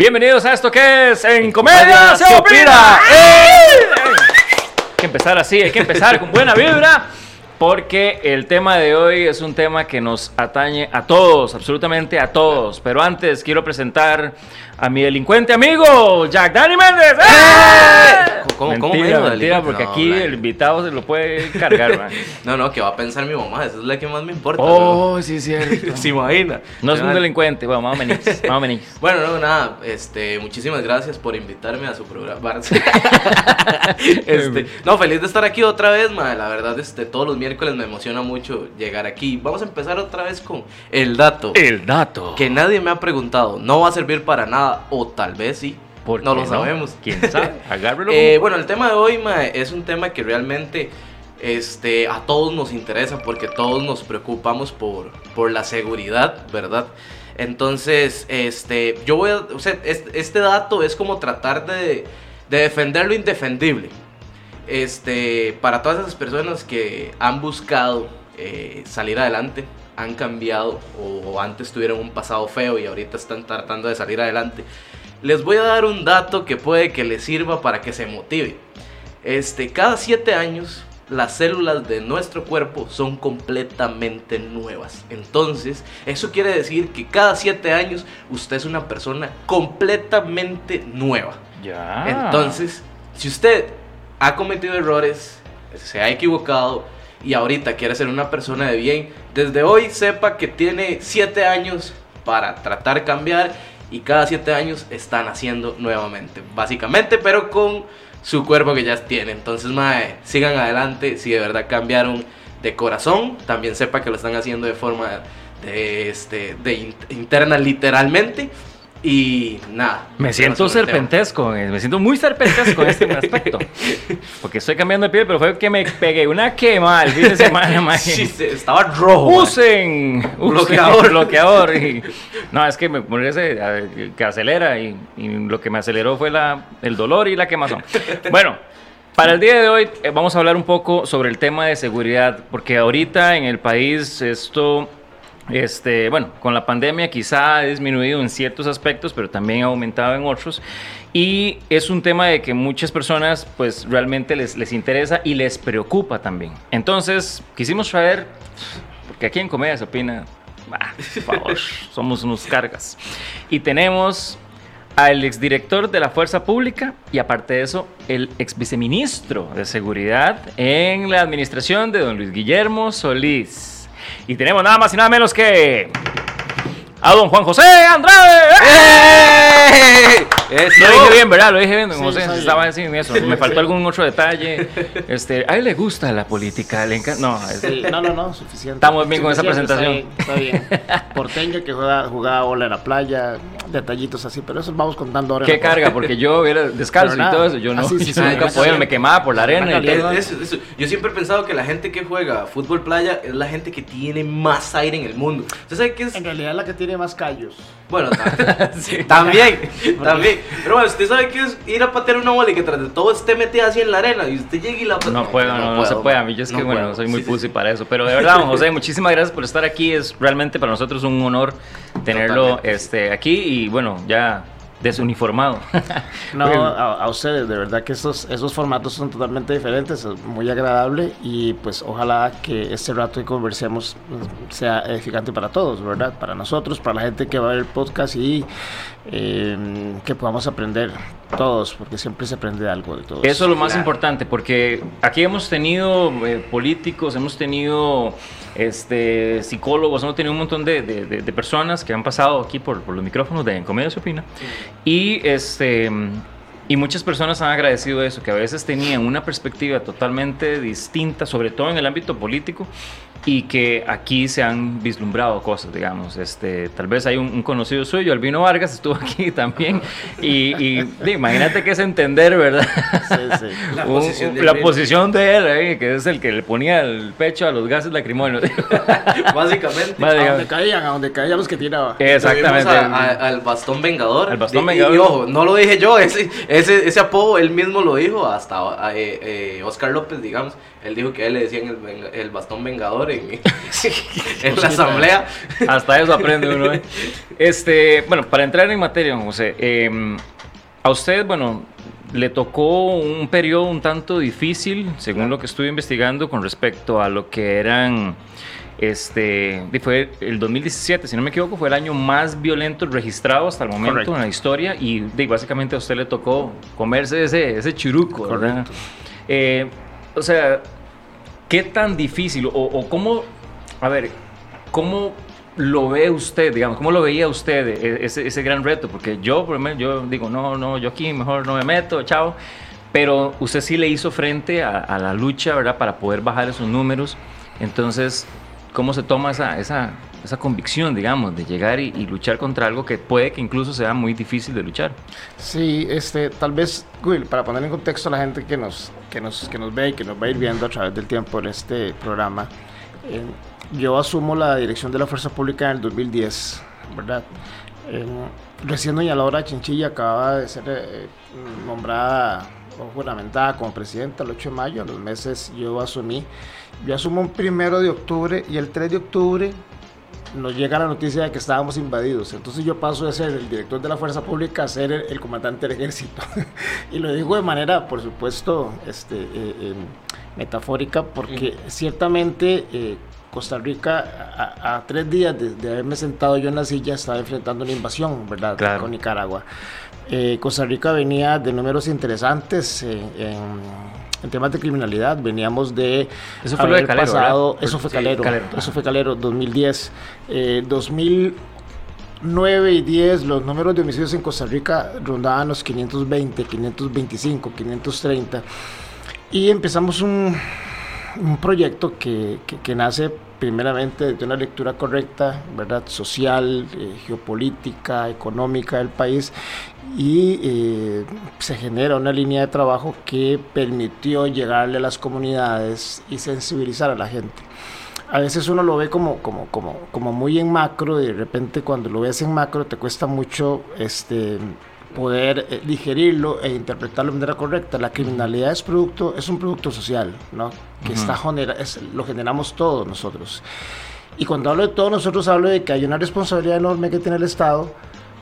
Bienvenidos a esto que es En Comedia se opina. ¡Eh! Hay que empezar así, hay que empezar con buena vibra. Porque el tema de hoy es un tema que nos atañe a todos, absolutamente a todos. Pero antes quiero presentar a mi delincuente amigo, Jack Danny Méndez. ¡Eh! ¿Cómo, cómo mentira, me mentira, delincuente? porque No, aquí man. el invitado se lo puede cargar, man. No, no, que va a pensar mi mamá, eso es la que más me importa. Oh, sí, cierto. ¿no? ¿Se imagina? No es un Man. delincuente, bueno, más o menos, más o menos. Bueno, no, nada, este, muchísimas gracias por invitarme a su programa. este, no, feliz de estar aquí otra vez, madre. La verdad, este, todos los miércoles me emociona mucho llegar aquí. Vamos a empezar otra vez con el dato. El dato. Que nadie me ha preguntado, no va a servir para nada, o tal vez sí. ¿Por no lo sabemos. ¿Quién sabe? Agárrelo. Eh, bueno, el tema de hoy mae, es un tema que realmente este, a todos nos interesa porque todos nos preocupamos por, por la seguridad, ¿verdad? Entonces, este, yo voy a, o sea, este, este dato es como tratar de, de defender lo indefendible. Este, para todas esas personas que han buscado eh, salir adelante, han cambiado o, antes tuvieron un pasado feo y ahorita están tratando de salir adelante, les voy a dar un dato que puede que les sirva para que se motive. Este, cada 7 años las células de nuestro cuerpo son completamente nuevas. Entonces, eso quiere decir que cada 7 años usted es una persona completamente nueva. Ya. Entonces, si usted ha cometido errores, se ha equivocado y ahorita quiere ser una persona de bien, desde hoy sepa que tiene 7 años para tratar cambiar y cada 7 años están haciendo nuevamente, básicamente, pero con su cuerpo que ya tiene. Entonces, mae, sigan adelante, si de verdad cambiaron de corazón, también sepa que lo están haciendo de forma de, este, interna literalmente. Y nada. Me siento serpentesco, eh, me siento muy serpentesco en este aspecto. Porque estoy cambiando de piel, pero fue que me pegué una quema el fin de semana. Sí, estaba rojo. Usen, usen Bloqueador. bloqueador. y- no, es que me ver, que acelera y, y lo que me aceleró fue la, el dolor y la quemazón. Bueno, para el día de hoy eh, vamos a hablar un poco sobre el tema de seguridad, porque ahorita en el país esto, este, bueno, con la pandemia quizá ha disminuido en ciertos aspectos, pero también ha aumentado en otros. Y es un tema de que muchas personas pues realmente les, les interesa y les preocupa también. Entonces quisimos traer, porque aquí en Comedia se opina, bah, por favor, somos unos cargas. Y tenemos al exdirector de la Fuerza Pública y aparte de eso, el ex viceministro de Seguridad en la administración de don Luis Guillermo Solís. Y tenemos nada más y nada menos que a don Juan José Andrade. ¡Eh! Eso. Lo dije bien, ¿verdad? Lo dije bien, don Sí, José. Estaba así en eso. Me faltó algún otro detalle. Este, a él le gusta la política, le encanta. No, es- Sí, no, no, no, suficiente. Estamos bien con esa Suficiente, presentación. Está bien, está bien. Porteña que juega, jugaba bola en la playa, detallitos así, pero eso vamos contando ahora. qué carga, porque yo era descalzo Pero y nada. todo eso. Yo no, Ah, sí, sí, yo sí, nunca sí, podía, sí. me quemaba por la arena y todo. Es- es- es- yo siempre he pensado que la gente que juega fútbol playa es la gente que tiene más aire en el mundo. ¿Usted sabe qué es? En realidad la que tiene más callos. Bueno, ta- también, también. Pero bueno, ¿usted sabe qué es ir a patear una bola y que tras de todo esté metida así en la arena y usted llegue y la No puedo, no, no se puede. A mí yo es que, no bueno, puedo. soy muy Sí, sí. pussy para eso. Pero de verdad, don José, muchísimas gracias por estar aquí. Es realmente para nosotros un honor tenerlo Totalmente. este, aquí y, bueno, ya desuniformado. No, a, a ustedes, de verdad que esos, esos formatos son totalmente diferentes, es muy agradable y pues ojalá que este rato que conversemos pues, sea edificante para todos, ¿verdad? Para nosotros, para la gente que va a ver el podcast y eh, que podamos aprender todos, porque siempre se aprende algo de todos. Eso es lo más Claro. importante, porque aquí hemos tenido eh, políticos, hemos tenido este, psicólogos, hemos tenido un montón de, de- de- de personas que han pasado aquí por, por los micrófonos de En Comedia se opina. Y, este, y muchas personas han agradecido eso, que a veces tenían una perspectiva totalmente distinta, sobre todo en el ámbito político, y que aquí se han vislumbrado cosas, digamos. Este, tal vez hay un, un conocido suyo, Albino Vargas, estuvo aquí también, y, y, imagínate que es entender, ¿verdad? Sí, sí. La Un- posición de la posición de él, eh, que es el que le ponía el pecho a los gases lacrimógenos. Básicamente. Más, A donde caían, a donde caían los que tiraba. Exactamente. A- a- al bastón vengador. Al bastón Y- vengador. Y, ojo, no lo dije yo, ese ese, ese apodo él mismo lo dijo, hasta eh, eh, Oscar López, digamos. Él dijo que a él le decían el, bastón vengador en, en la asamblea. Hasta eso aprende uno. ¿eh? Este, bueno, para entrar en materia, José, em, a usted, bueno, le tocó un periodo un tanto difícil, según lo que estuve investigando, con respecto a lo que eran este, fue el 2017, si no me equivoco, fue el año más violento registrado hasta el momento en la historia y básicamente a usted le tocó comerse ese, ese churuco. Eh, o sea, ¿qué tan difícil o, o, cómo, a ver, cómo lo ve usted, digamos, cómo lo veía usted e, ese, ese gran reto? Porque yo, por ejemplo, yo digo, no, no, yo aquí mejor no me meto, chao. Pero usted sí le hizo frente a, a la lucha, ¿verdad? Para poder bajar esos números. Entonces, cómo se toma esa, esa, esa convicción, digamos, de llegar y, luchar contra algo que puede que incluso sea muy difícil de luchar. Sí, este, tal vez, Will, para poner en contexto a la gente que nos, que nos, que nos ve y que nos va a ir viendo a través del tiempo en este programa, eh, yo asumo la dirección de la Fuerza Pública en el 2010, ¿verdad? recién doña Laura Chinchilla acaba de ser eh, nombrada o juramentada como presidenta el 8 de mayo, a los meses yo asumí yo asumo un primero de octubre y el 3 de octubre nos llega la noticia de que estábamos invadidos. Entonces yo paso de ser el director de la Fuerza Pública a ser el, comandante del ejército. y lo digo de manera, por supuesto, este, eh, eh, metafórica, porque ciertamente eh, Costa Rica, a, tres días de, haberme sentado yo en la silla, estaba enfrentando una invasión, ¿verdad? Con Nicaragua. Costa Rica venía de números interesantes en en temas de criminalidad. Veníamos de eso fue haber Calero, pasado, eso fue Calero, eso fue Calero 2010, 2009 y 10 los números de homicidios en Costa Rica rondaban los 520, 525, 530 y empezamos un, un proyecto que, que nace primeramente de una lectura correcta, ¿verdad? social, eh, geopolítica, económica del país y eh, se genera una línea de trabajo que permitió llegarle a las comunidades y sensibilizar a la gente. A veces uno lo ve como, como, como, como muy en macro y de repente cuando lo ves en macro te cuesta mucho este, poder eh, digerirlo e interpretarlo de manera correcta. La criminalidad es producto, es un producto social, ¿no? Que está genera, lo generamos todos nosotros. Y cuando hablo de todos nosotros hablo de que hay una responsabilidad enorme que tiene el Estado,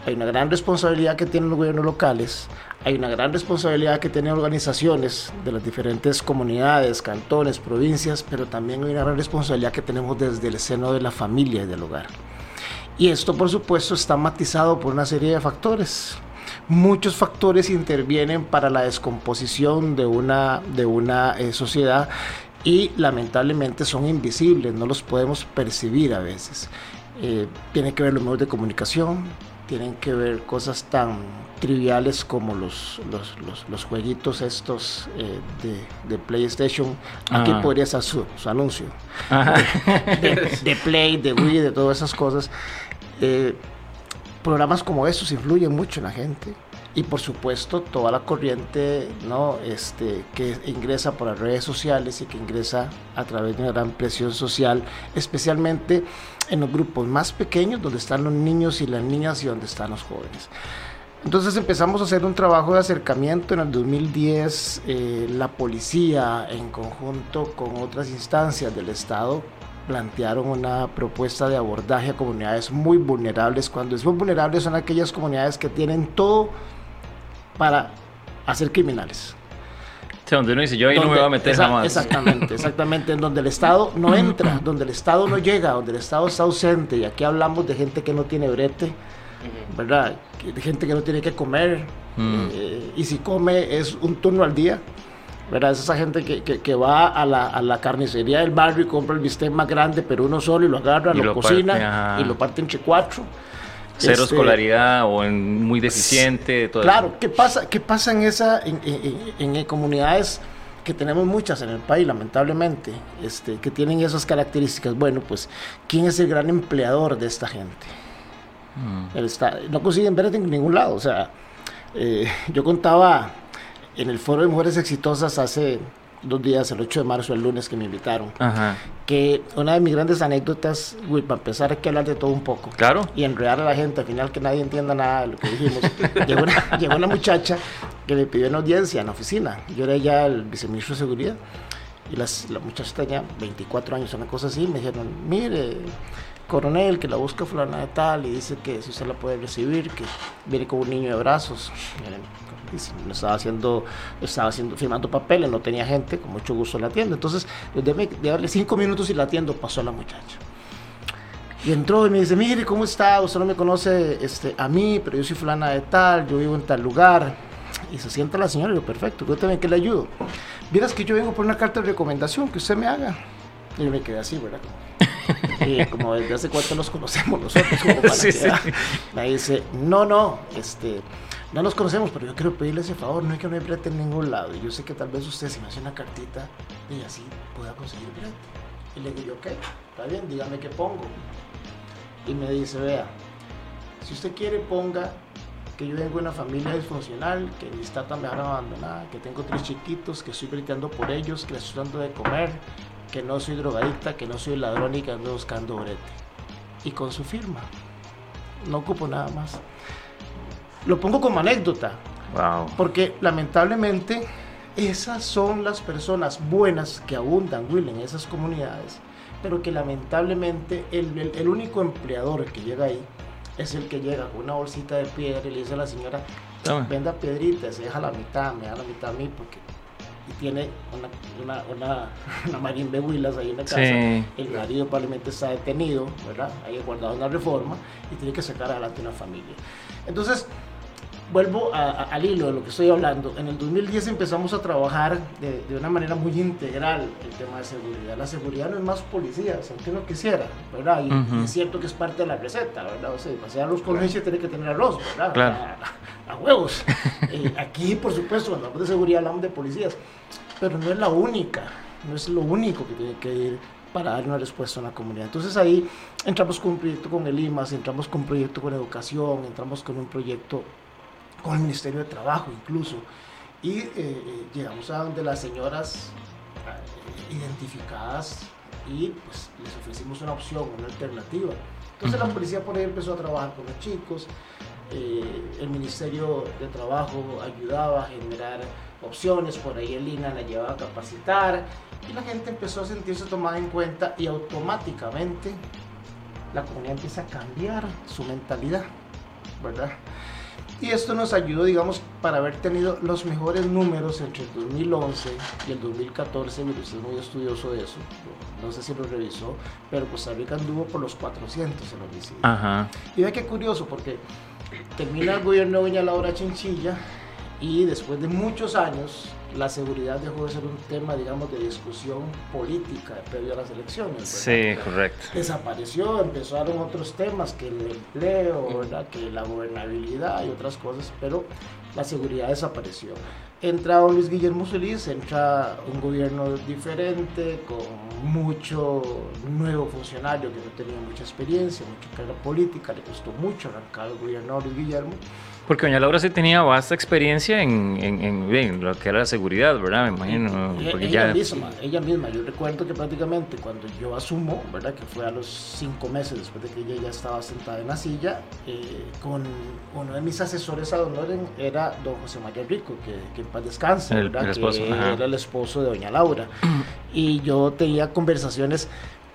hay una gran responsabilidad que tienen los gobiernos locales, hay una gran responsabilidad que tienen organizaciones de las diferentes comunidades, cantones, provincias, pero también hay una gran responsabilidad que tenemos desde el seno de la familia y del hogar. Y esto, por supuesto, está matizado por una serie de factores muchos factores intervienen para la descomposición de una, de una eh, sociedad y lamentablemente son invisibles, no los podemos percibir a veces. Eh, tiene que ver los medios de comunicación, tienen que ver cosas tan triviales como los, los, jueguitos estos eh, de, PlayStation. Aquí podría ser su, anuncio. De, Play, de Wii, de todas esas cosas programas como estos influyen mucho en la gente y por supuesto toda la corriente ¿no? este, que ingresa por las redes sociales y que ingresa a través de una gran presión social, especialmente en los grupos más pequeños donde están los niños y las niñas y donde están los jóvenes. Entonces empezamos a hacer un trabajo de acercamiento en el 2010, eh, la policía en conjunto con otras instancias del Estado plantearon una propuesta de abordaje a comunidades muy vulnerables. Cuando es muy vulnerables son aquellas comunidades que tienen todo para hacer criminales. donde uno dice, yo ahí no me voy a meter jamás. Exactamente, exactamente, en donde el Estado no entra, donde el Estado no llega, donde el Estado está ausente. Y aquí hablamos de gente que no tiene brete, ¿verdad? De gente que no tiene que comer. Mm. Eh, y si come es un turno al día. ¿Verdad? Es esa gente que, que, va a la, a la, carnicería del barrio y compra el bistec más grande, pero uno solo y lo agarra, lo, cocina y lo parte entre cuatro. Cero este, escolaridad o en muy deficiente. Todo claro, ¿qué pasa, qué pasa en, esa, en, en, comunidades que tenemos muchas en el país, lamentablemente, este, que tienen esas características? Bueno, pues, ¿quién es el gran empleador de esta gente? Mm. no consiguen ver en ningún lado. O sea, eh, yo contaba en el foro de mujeres exitosas hace dos días, el 8 de marzo, el lunes que me invitaron, que una de mis grandes anécdotas, güey, para empezar hay que hablar de todo un poco. Claro. Y enredar a la gente, al final que nadie entienda nada de lo que dijimos. llegó, una, llegó, una, muchacha que me pidió una audiencia en la oficina. Yo era ya el viceministro de Seguridad y las, la muchacha tenía 24 años, una cosa así. Me dijeron, mire, coronel, que la busca fulana de tal y dice que si usted la puede recibir, que viene con un niño de brazos. No estaba haciendo, estaba haciendo, firmando papeles, no tenía gente, con mucho gusto la atiendo. Entonces, de darle cinco minutos y la atiendo, pasó la muchacha. Y entró y me dice, mire, ¿cómo está? Usted no me conoce este, a mí, pero yo soy fulana de tal, yo vivo en tal lugar. Y se sienta la señora y yo, perfecto, yo también que le ayudo. Vieras que yo vengo por una carta de recomendación que usted me haga. Y yo me quedé así, ¿verdad? Y como desde hace cuánto nos conocemos nosotros, como para sí, sí. me dice, no, no, este, no nos conocemos, pero yo quiero pedirle ese favor, no hay que me brete en ningún lado. Y yo sé que tal vez usted, si me hace una cartita, y así pueda conseguir brete. Y le digo, ok, está bien, dígame qué pongo y me dice, vea, si usted quiere ponga que yo vengo de una familia disfuncional, que mis tatas me han abandonada, que tengo tres chiquitos, que estoy gritando por ellos, que les estoy dando de comer, que no soy drogadicta, que no soy ladrón y que ando buscando brete. Y con su firma. No ocupo nada más. Lo pongo como anécdota. Wow. Porque lamentablemente esas son las personas buenas que abundan, Will, en esas comunidades pero que lamentablemente el, el, único empleador que llega ahí es el que llega con una bolsita de piedra y le dice a la señora, venda piedritas, deja la mitad, me da la mitad a mí, porque y tiene una, una, una, una marín de huilas ahí en la casa. El marido probablemente está detenido, ¿verdad? Ahí guardado una reforma y tiene que sacar adelante una familia. Entonces, vuelvo al hilo de lo que estoy hablando. En el 2010 empezamos a trabajar de, de, una manera muy integral el tema de seguridad. La seguridad no es más policías, aunque uno quisiera, ¿verdad? Y, es cierto que es parte de la receta, ¿verdad? O sea, para arroz con leche tiene que tener arroz, ¿verdad? Claro. A, huevos. Eh, aquí, por supuesto, cuando hablamos de seguridad hablamos de policías, pero no es la única, no es lo único que tiene que ir para dar una respuesta a una comunidad. Entonces ahí entramos con un proyecto con el IMAS, entramos con un proyecto con educación, entramos con un proyecto con el Ministerio de Trabajo incluso. Y eh, eh, llegamos a donde las señoras eh, identificadas y pues les ofrecimos una opción, una alternativa. Entonces la policía por ahí empezó a trabajar con los chicos, el Ministerio de Trabajo ayudaba a generar opciones, por ahí el INA la llevaba a capacitar y la gente empezó a sentirse tomada en cuenta y automáticamente la comunidad empieza a cambiar su mentalidad, ¿verdad? Y esto nos ayudó, digamos, para haber tenido los mejores números entre el 2011 y el 2014. Mire, usted es muy estudioso de eso. No sé si lo revisó, pero Costa Rica anduvo por los 400 en homicidios. Ajá. Y ve qué curioso, porque termina el gobierno de Doña Laura Chinchilla y después de muchos años la seguridad dejó de ser un tema, digamos, de discusión política previo a las elecciones. Sí, correcto. Desapareció, empezaron otros temas, que el empleo, ¿verdad? que la gobernabilidad y otras cosas, pero la seguridad desapareció. Entra don Luis Guillermo Solís, entra un gobierno diferente, con mucho nuevo funcionario que no tenía mucha experiencia, mucha carga política, le costó mucho arrancar el gobierno de Luis Guillermo. Porque doña Laura sí tenía vasta experiencia en, en, lo que era la seguridad, ¿verdad? Me imagino. ella, misma, ella misma. Yo recuerdo que prácticamente cuando yo asumo, ¿verdad? Que fue a los cinco meses después de que ella ya estaba sentada en la silla, eh, con uno de mis asesores a honor era don José María Rico, que, que en paz descanse, ¿verdad? El esposo, que era el esposo de doña Laura. y yo tenía conversaciones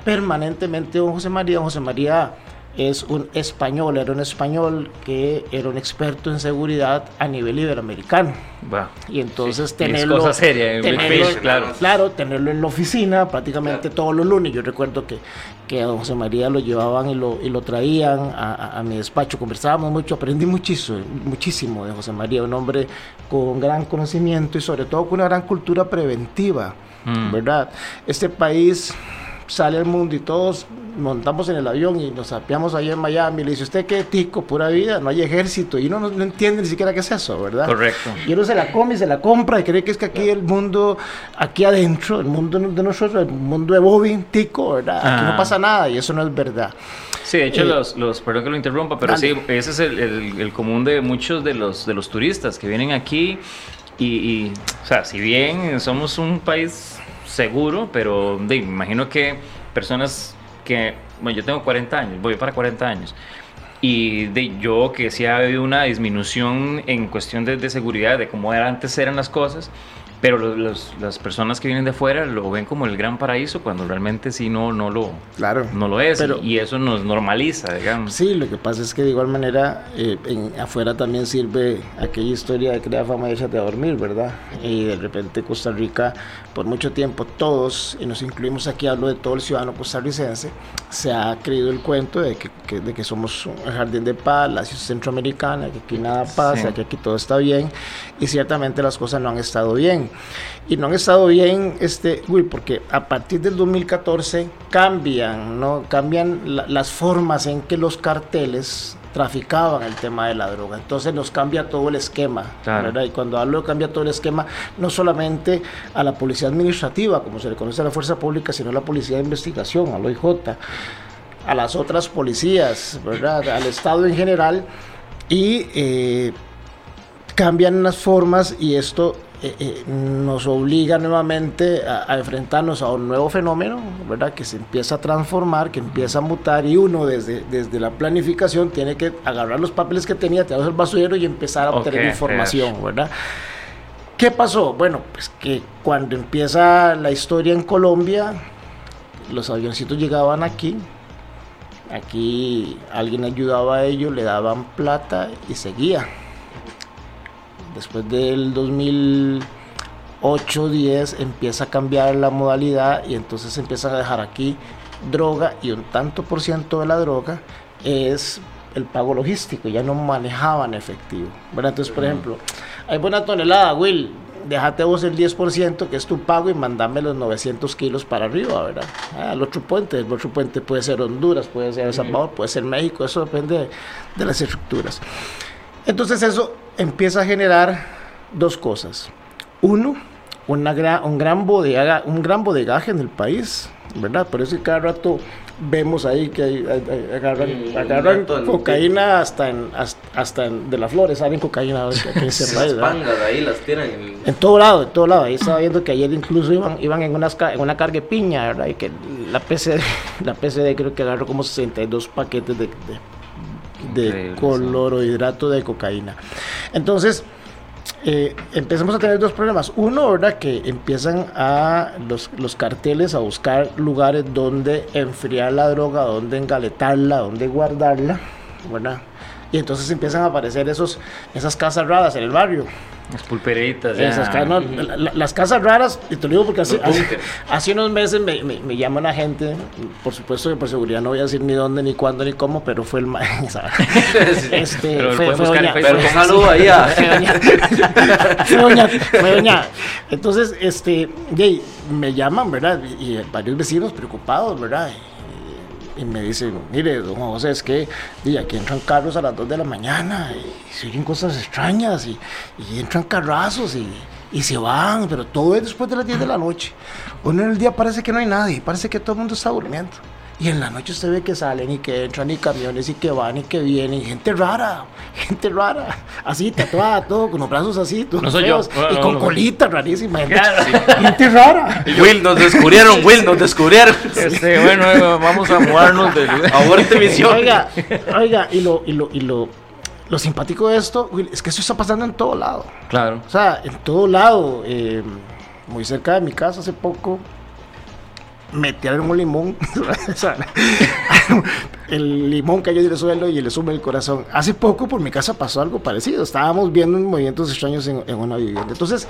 permanentemente con José María. Don José María es un español, era un español que era un experto en seguridad a nivel iberoamericano. y entonces tenerlo, cosa seria, claro. claro, tenerlo en la oficina prácticamente todos los lunes. Yo recuerdo que, que a don José María lo llevaban y lo, y lo traían a, a, mi despacho, conversábamos mucho, aprendí muchísimo, muchísimo de José María, un hombre con gran conocimiento y sobre todo con una gran cultura preventiva, mm. ¿verdad? Este país sale al mundo y todos montamos en el avión y nos apiamos ahí en Miami. Le dice, ¿usted qué tico? Pura vida, no hay ejército. Y uno no, entiende ni siquiera qué es eso, ¿verdad? Correcto. Y uno se la come y se la compra y cree que es que aquí el mundo, aquí adentro, el mundo de nosotros, el mundo de Bobby, tico, ¿verdad? Aquí no pasa nada y eso no es verdad. Sí, de hecho, eh, los, los, perdón que lo interrumpa, pero sí, ese es el, el, común de muchos de los, de los turistas que vienen aquí y, y, o sea, si bien somos un país seguro, pero de, imagino que personas que, bueno, yo tengo 40 años, voy para 40 años, Y de yo que sí ha habido una disminución en cuestión de, de seguridad, de cómo era, antes eran las cosas, pero los, los- las personas que vienen de fuera lo ven como el gran paraíso cuando realmente sí no, no, lo, Claro. no lo es. Pero- y eso nos normaliza, digamos. Sí, lo que pasa es que de igual manera eh, en, afuera también sirve aquella historia de crear fama y échate a dormir, ¿verdad? Y de repente Costa Rica, por mucho tiempo, todos, y nos incluimos aquí, hablo de todo el ciudadano costarricense, se ha creído el cuento de que, que- de que somos un jardín de paz, la ciudad centroamericana, que aquí nada pasa, Sí. que aquí todo está bien, y ciertamente las cosas no han estado bien. Y no han estado bien, este, Will, porque a partir del 2014 cambian, ¿no? Cambian la- las formas en que los carteles traficaban el tema de la droga. Entonces nos cambia todo el esquema. Claro. ¿verdad? Y cuando hablo de cambia todo el esquema, no solamente a la policía administrativa, como se le conoce a la fuerza pública, sino a la policía de investigación, a la OIJ, a las otras policías, ¿verdad? al Estado en general. Y eh, cambian las formas y esto eh, eh, nos obliga nuevamente a, a enfrentarnos a un nuevo fenómeno, ¿verdad? Que se empieza a transformar, que empieza a mutar y uno desde, desde la planificación tiene que agarrar los papeles que tenía, tirarlos al basurero y empezar a obtener Ok, información, ¿verdad? ¿Qué pasó? Bueno, pues que cuando empieza la historia en Colombia, los avioncitos llegaban aquí, aquí alguien ayudaba a ellos, le daban plata y seguía. Después del 2008-10 empieza a cambiar la modalidad y entonces empiezan a dejar aquí droga y un tanto por ciento de la droga es el pago logístico, ya no manejaban efectivo. ¿verdad? Entonces, por ejemplo, hay buena tonelada, Will, déjate vos el 10% que es tu pago y mandame los 900 kilos para arriba, ¿verdad? Ah, al otro puente, el otro puente puede ser Honduras, puede ser El Salvador, puede ser México, eso depende de, de las estructuras. Entonces eso empieza a generar dos cosas. Uno, una gran, un, gran bodega, un gran bodegaje en el país, ¿verdad? Por eso cada rato vemos ahí que hay- hay- agarran, agarran cocaína hasta en, hasta, hasta en- de las flores, saben cocaína aquí en ese Las pangas ahí las tiran en En todo lado, en todo lado. Ahí estaba viendo que ayer incluso iban, iban en, unas, en una carga de piña, ¿verdad? Y que la PCD, la PCD creo que agarró como 62 paquetes de, de, de Increíble, clorhidrato de cocaína. Entonces, eh, empezamos a tener dos problemas. Uno, ¿verdad? Que empiezan a los, los carteles a buscar lugares donde enfriar la droga, donde engaletarla, donde guardarla, ¿verdad? Y entonces empiezan a aparecer esos, esas casas raras en el barrio. Las pulperitas. Esas no, la- la- las casas raras, y te lo digo porque hace, hace, hace unos meses me, me, me llama una gente, por supuesto que por seguridad no voy a decir ni dónde, ni cuándo, ni cómo, pero fue el este, Pero fue, fue doña. Pero saludo ahí fue doña, fue doña, fue. Entonces, este, me llaman, ¿verdad? Y, y varios vecinos preocupados, ¿verdad? Y, me dicen, mire, don José, es que aquí entran carros a las 2 de la mañana y se oyen cosas extrañas y, entran carrazos y, y se van, pero todo es después de las 10 de la noche. Uno en el día parece que no hay nadie, parece que todo el mundo está durmiendo. Y en la noche usted ve que salen y que entran y camiones y que van y que vienen. Gente rara, gente rara. Así, tatuada, todo, con los brazos así, todos No soy yo. y no, con no. colita rarísima. Gente, Claro. gente rara. Will, nos descubrieron, Will, nos descubrieron. Este, bueno, eh, vamos a mudarnos lugar. Aborte misión. Oiga, oiga, y lo, y lo, y lo, lo simpático de esto, Will, es que eso está pasando en todo lado. Claro. O sea, en todo lado. eh, muy cerca de mi casa hace poco metieron un limón. El limón cayó del suelo y le sube el corazón. Hace poco por mi casa pasó algo parecido. Estábamos viendo movimientos extraños en, en una vivienda. Entonces,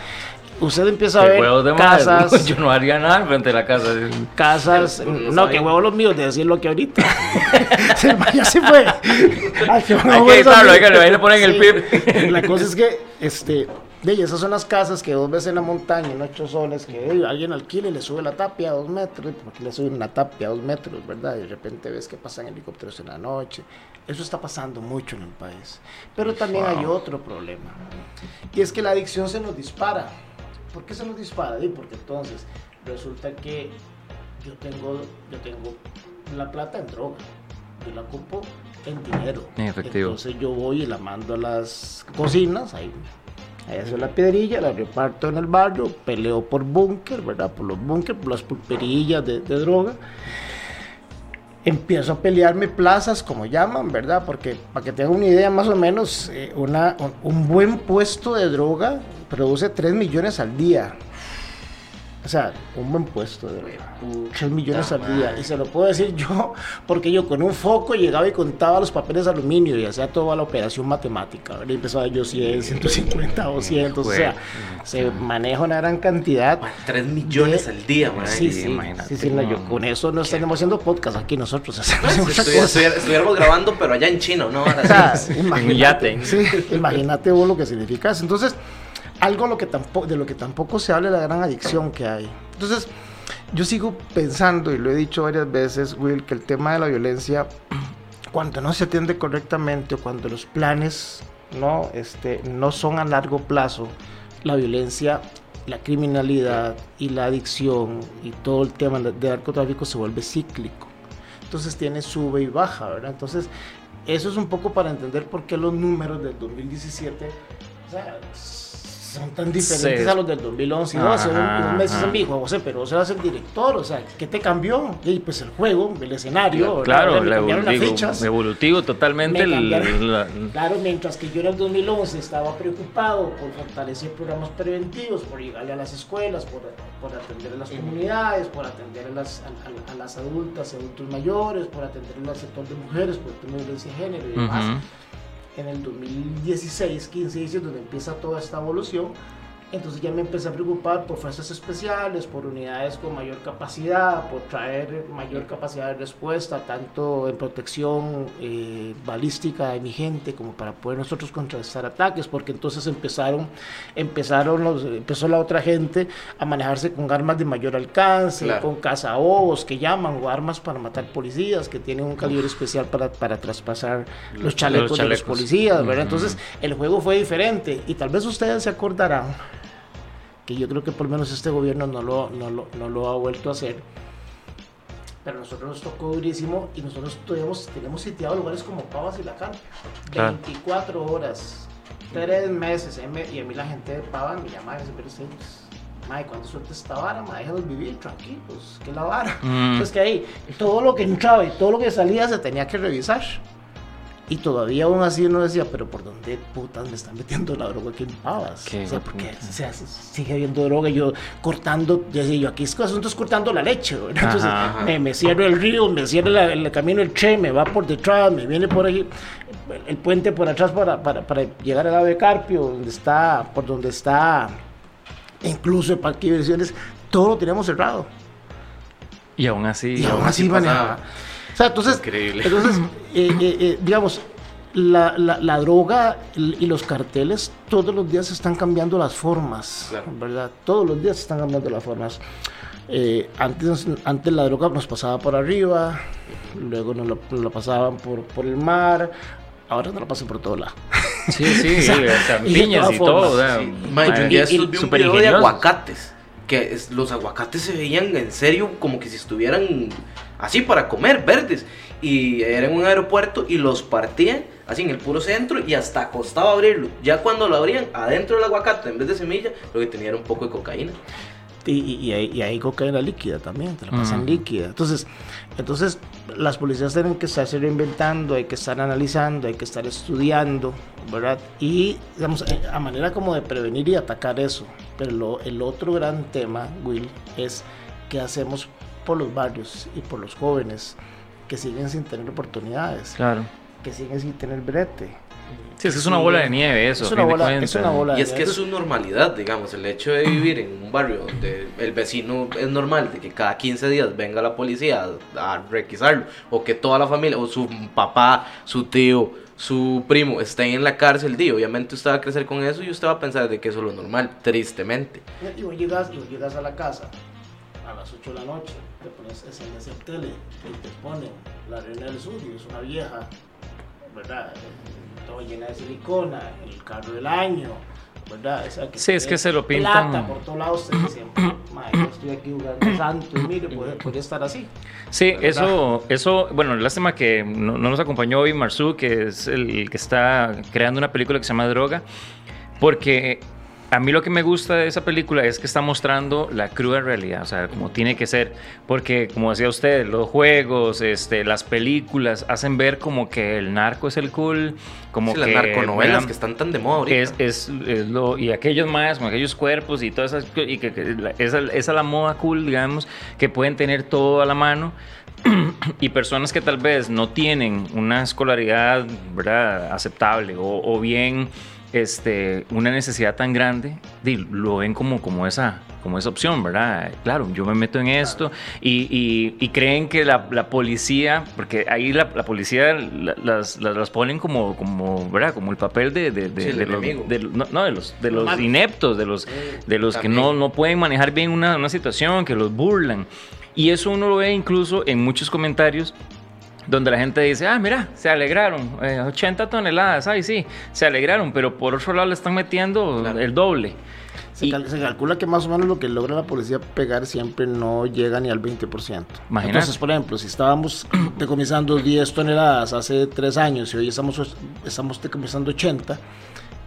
usted empieza a ver de madre. casas, Yo no haría nada frente a la casa. casas. Pero, no No, que huevos los míos de decirlo que ahorita. se, ya se fue. Ay, Hay que editarlo, hay que- ahí le ponen el pip. La cosa es que, este, de esas son las casas que dos veces en la montaña, en ocho soles, que alguien alquila y le sube la tapia a dos metros, porque le suben la tapia a dos metros, ¿verdad? Y de repente ves que pasan helicópteros en la noche. Eso está pasando mucho en el país. Pero también hay otro problema. Y es que la adicción se nos dispara. ¿Por qué se nos dispara? Y porque entonces resulta que yo tengo, yo tengo la plata en droga. Yo la ocupo en dinero. En efectivo. Entonces yo voy y la mando a las cocinas, ahí, ahí hago la piedrilla, la reparto en el barrio, peleo por búnker, ¿verdad? Por los búnker, por las pulperillas de, droga. empiezo a pelearme plazas, como llaman, ¿verdad? Porque para que tengan una idea más o menos, eh, una, un buen puesto de droga produce 3 millones al día. O sea, un buen puesto de 3 millones al día. Y se lo puedo decir yo, porque yo con un foco llegaba y contaba los papeles de aluminio y hacía toda la operación matemática. Y empezaba yo 100, 150, 200. o sea, se maneja una gran cantidad. 3 millones al día, man. Sí, sí, sí, sí no, yo, con eso no estamos haciendo podcast aquí nosotros. Hacemos muchas Estuviéramos grabando, pero allá en chino, ¿no? O sea, imagínate, sí, imagínate vos lo que significa. Entonces algo lo que tampoco, de lo que tampoco se habla de la gran adicción que hay. Entonces, yo sigo pensando, y lo he dicho varias veces, Will, que el tema de la violencia, cuando no se atiende correctamente o cuando los planes no, este, no son a largo plazo, la violencia, la criminalidad y la adicción y todo el tema de narcotráfico se vuelve cíclico. Entonces tiene sube y baja, ¿verdad? Entonces, eso es un poco para entender por qué los números del 2017 o sea, son tan diferentes a los del 2011 y 12. Un mes me dijo, José, pero vos eras el director, o sea, ¿qué te cambió? Y pues el juego, el escenario, claro, me cambiaron las fichas. Evolutivo totalmente. Claro, mientras que yo en el 2011 estaba preocupado por fortalecer programas preventivos, por llegarle a las escuelas, por, por atender a las comunidades, por atender a las, a, las adultas, adultos mayores, por atender al sector de mujeres, por de violencia de género y demás en el 2016, 15, 16, donde empieza toda esta evolución, entonces ya me empecé a preocupar por fuerzas especiales, por unidades con mayor capacidad, por traer mayor capacidad de respuesta, tanto en protección eh, balística de mi gente como para poder nosotros contrarrestar ataques, porque entonces empezaron, empezaron los, empezó la otra gente a manejarse con armas de mayor alcance, con cazabobos que llaman, o armas para matar policías, que tienen un calibre especial para, para traspasar los chalecos, de los policías, ¿verdad? Entonces el juego fue diferente y tal vez ustedes se acordarán que yo creo que por lo menos este gobierno no lo, no lo, no lo ha vuelto a hacer. Pero nosotros nos tocó durísimo y nosotros tuvimos, tenemos sitiado lugares como Pavas y La Carpa. 24 horas, 3 meses. Y a mí la gente de Pavas me llama y dice, sí, Madre, cuando suelta esta vara, madre, déjanos vivir tranquilos, que la vara. Mm. Entonces que ahí, todo lo que entraba y todo lo que salía se tenía que revisar. Y todavía aún así uno decía, pero ¿por dónde putas me están metiendo la droga aquí en Pavas? O sea, porque sigue habiendo droga. Yo cortando, ya decía yo, aquí es asunto es cortando la leche. Entonces Me, cierro el río, me cierro el camino el Che, me va por detrás, me viene por ahí, el puente por atrás para, para, para llegar al Ave Carpio, donde está, por donde está incluso el parque de diversiones, todo lo tenemos cerrado. Y aún así, y aún así manejaba. O sea, entonces, entonces eh, eh, eh, digamos, la, la, droga y los carteles todos los días están cambiando las formas, ¿verdad? Todos los días están cambiando las formas. antes, antes la droga nos pasaba por arriba, luego nos la, pasaban por, por el mar, ahora nos la pasan por todo lado. Sí, sí, o sea, piñas y todo. Sí. un video de aguacates, que los aguacates se veían en serio como que si estuvieran así para comer, verdes. Y era en un aeropuerto y los partían así en el puro centro y hasta costaba abrirlo. Ya cuando lo abrían, adentro del aguacate, en vez de semilla, lo que tenía era un poco de cocaína. Y, hay, cocaína líquida también, te la pasan líquida. Entonces, entonces, las policías tienen que estarse reinventando, hay que estar analizando, hay que estar estudiando, ¿verdad? Y, digamos, eh, a manera como de prevenir y atacar eso. Pero el otro gran tema, Will, es qué hacemos por los barrios y por los jóvenes que siguen sin tener oportunidades. Claro. Que siguen sin tener brete. Sí, es que es una bola de nieve eso. Es una bola, es una bola Y es que es su normalidad, digamos, el hecho de vivir en un barrio donde el vecino es normal, de que cada 15 días venga la policía a requisarlo, o que toda la familia, o su papá, su tío, su primo estén en la cárcel, di, obviamente usted va a crecer con eso y usted va a pensar de que eso es lo normal, tristemente. Y vos llegas, y llegas a la casa a las 8 de la noche, te pones SMS el tele y te ponen la reina del sur y es una vieja, ¿verdad? Todo llena de silicona, el carro del año, ¿verdad? O sí, es que se lo pintan. Plata por todos lados, te dicen, yo estoy aquí jugando santo y mire, podría estar así. Sí, eso, eso, bueno, lástima que no, nos acompañó hoy Marzu, que es el que está creando una película que se llama Droga, porque a mí lo que me gusta de esa película es que está mostrando la cruda realidad, o sea, como tiene que ser, porque como decía usted, los juegos, este, las películas hacen ver como que el narco es el cool, como Sí, que las narconovelas vean, que están tan de moda ahorita. es, es, es lo y aquellos más con aquellos cuerpos y todas esas y que, esa, esa la moda cool digamos que pueden tener todo a la mano y personas que tal vez no tienen una escolaridad ¿verdad? aceptable o, o bien este, una necesidad tan grande, lo ven como, como, esa, como esa opción, ¿verdad? Claro, yo me meto en esto y, y- y creen que la, la policía, porque ahí la, la policía la- las, las, las ponen como, como, ¿verdad? Como el papel de, de, de- Sí, el de los, no, no, de los, de los malos. ineptos, de los, de los que no, no pueden manejar bien una, una situación, que los burlan. Y eso uno lo ve incluso en muchos comentarios donde la gente dice, ah, mira, se alegraron, eh, 80 toneladas, ay, sí, se alegraron, pero por otro lado le están metiendo Claro. el doble. Se, Y- cal- se calcula que más o menos lo que logra la policía pegar siempre no llega ni al 20%. Imagínate. Entonces, por ejemplo, si estábamos decomisando 10 toneladas hace 3 años y hoy estamos, estamos decomisando 80,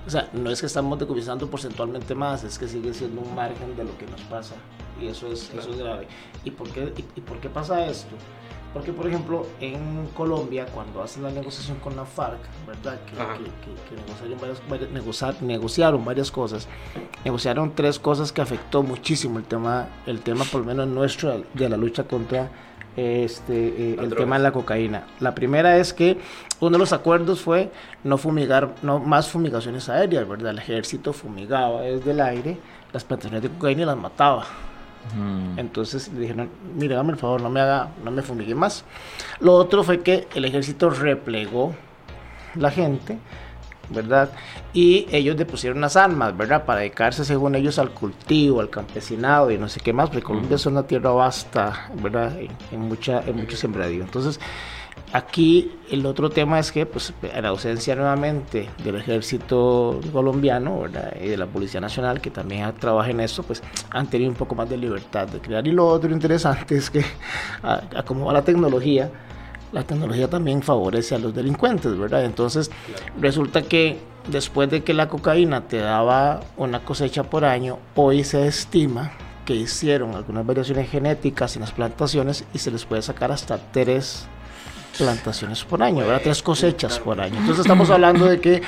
o sea, no es que estamos decomisando porcentualmente más, es que sigue siendo un margen de lo que nos pasa. Y eso es, eso es grave. ¿Y por, qué, y, y por qué pasa esto? Porque, por ejemplo, en Colombia, cuando hacen la negociación con la FARC, ¿verdad? Que, Ajá. que- que- que negociaron, varias, varias- negociar- negociaron varias cosas. Negociaron tres cosas que afectó muchísimo el tema, el tema por lo menos nuestro, de la lucha contra este, eh, el drogas. tema de la cocaína. La primera es que uno de los acuerdos fue no fumigar, no más fumigaciones aéreas, ¿verdad? El ejército fumigaba desde el aire las plantaciones de cocaína y las mataba. Mm. Entonces le dijeron, mire, hágame el favor, no me haga, no me fumigue más. Lo otro fue que el ejército replegó la gente, ¿verdad? Y ellos depusieron las armas, ¿verdad? Para dedicarse, según ellos, al cultivo, al campesinado y no sé qué más, porque Colombia es una tierra vasta, ¿verdad? En, en mucha, en mucho sembradío. Entonces, aquí el otro tema es que, pues, en ausencia nuevamente del ejército colombiano. Y de la Policía Nacional, que también trabaja en eso, pues, han tenido un poco más de libertad de crear. Y lo otro interesante es que, a, a cómo va la tecnología, la tecnología también favorece a los delincuentes, ¿verdad? Entonces, resulta que después de que la cocaína te daba una cosecha por año, hoy se estima que hicieron algunas variaciones genéticas en las plantaciones y se les puede sacar hasta tres plantaciones por año, ¿verdad? Tres cosechas por año. Entonces estamos hablando de que,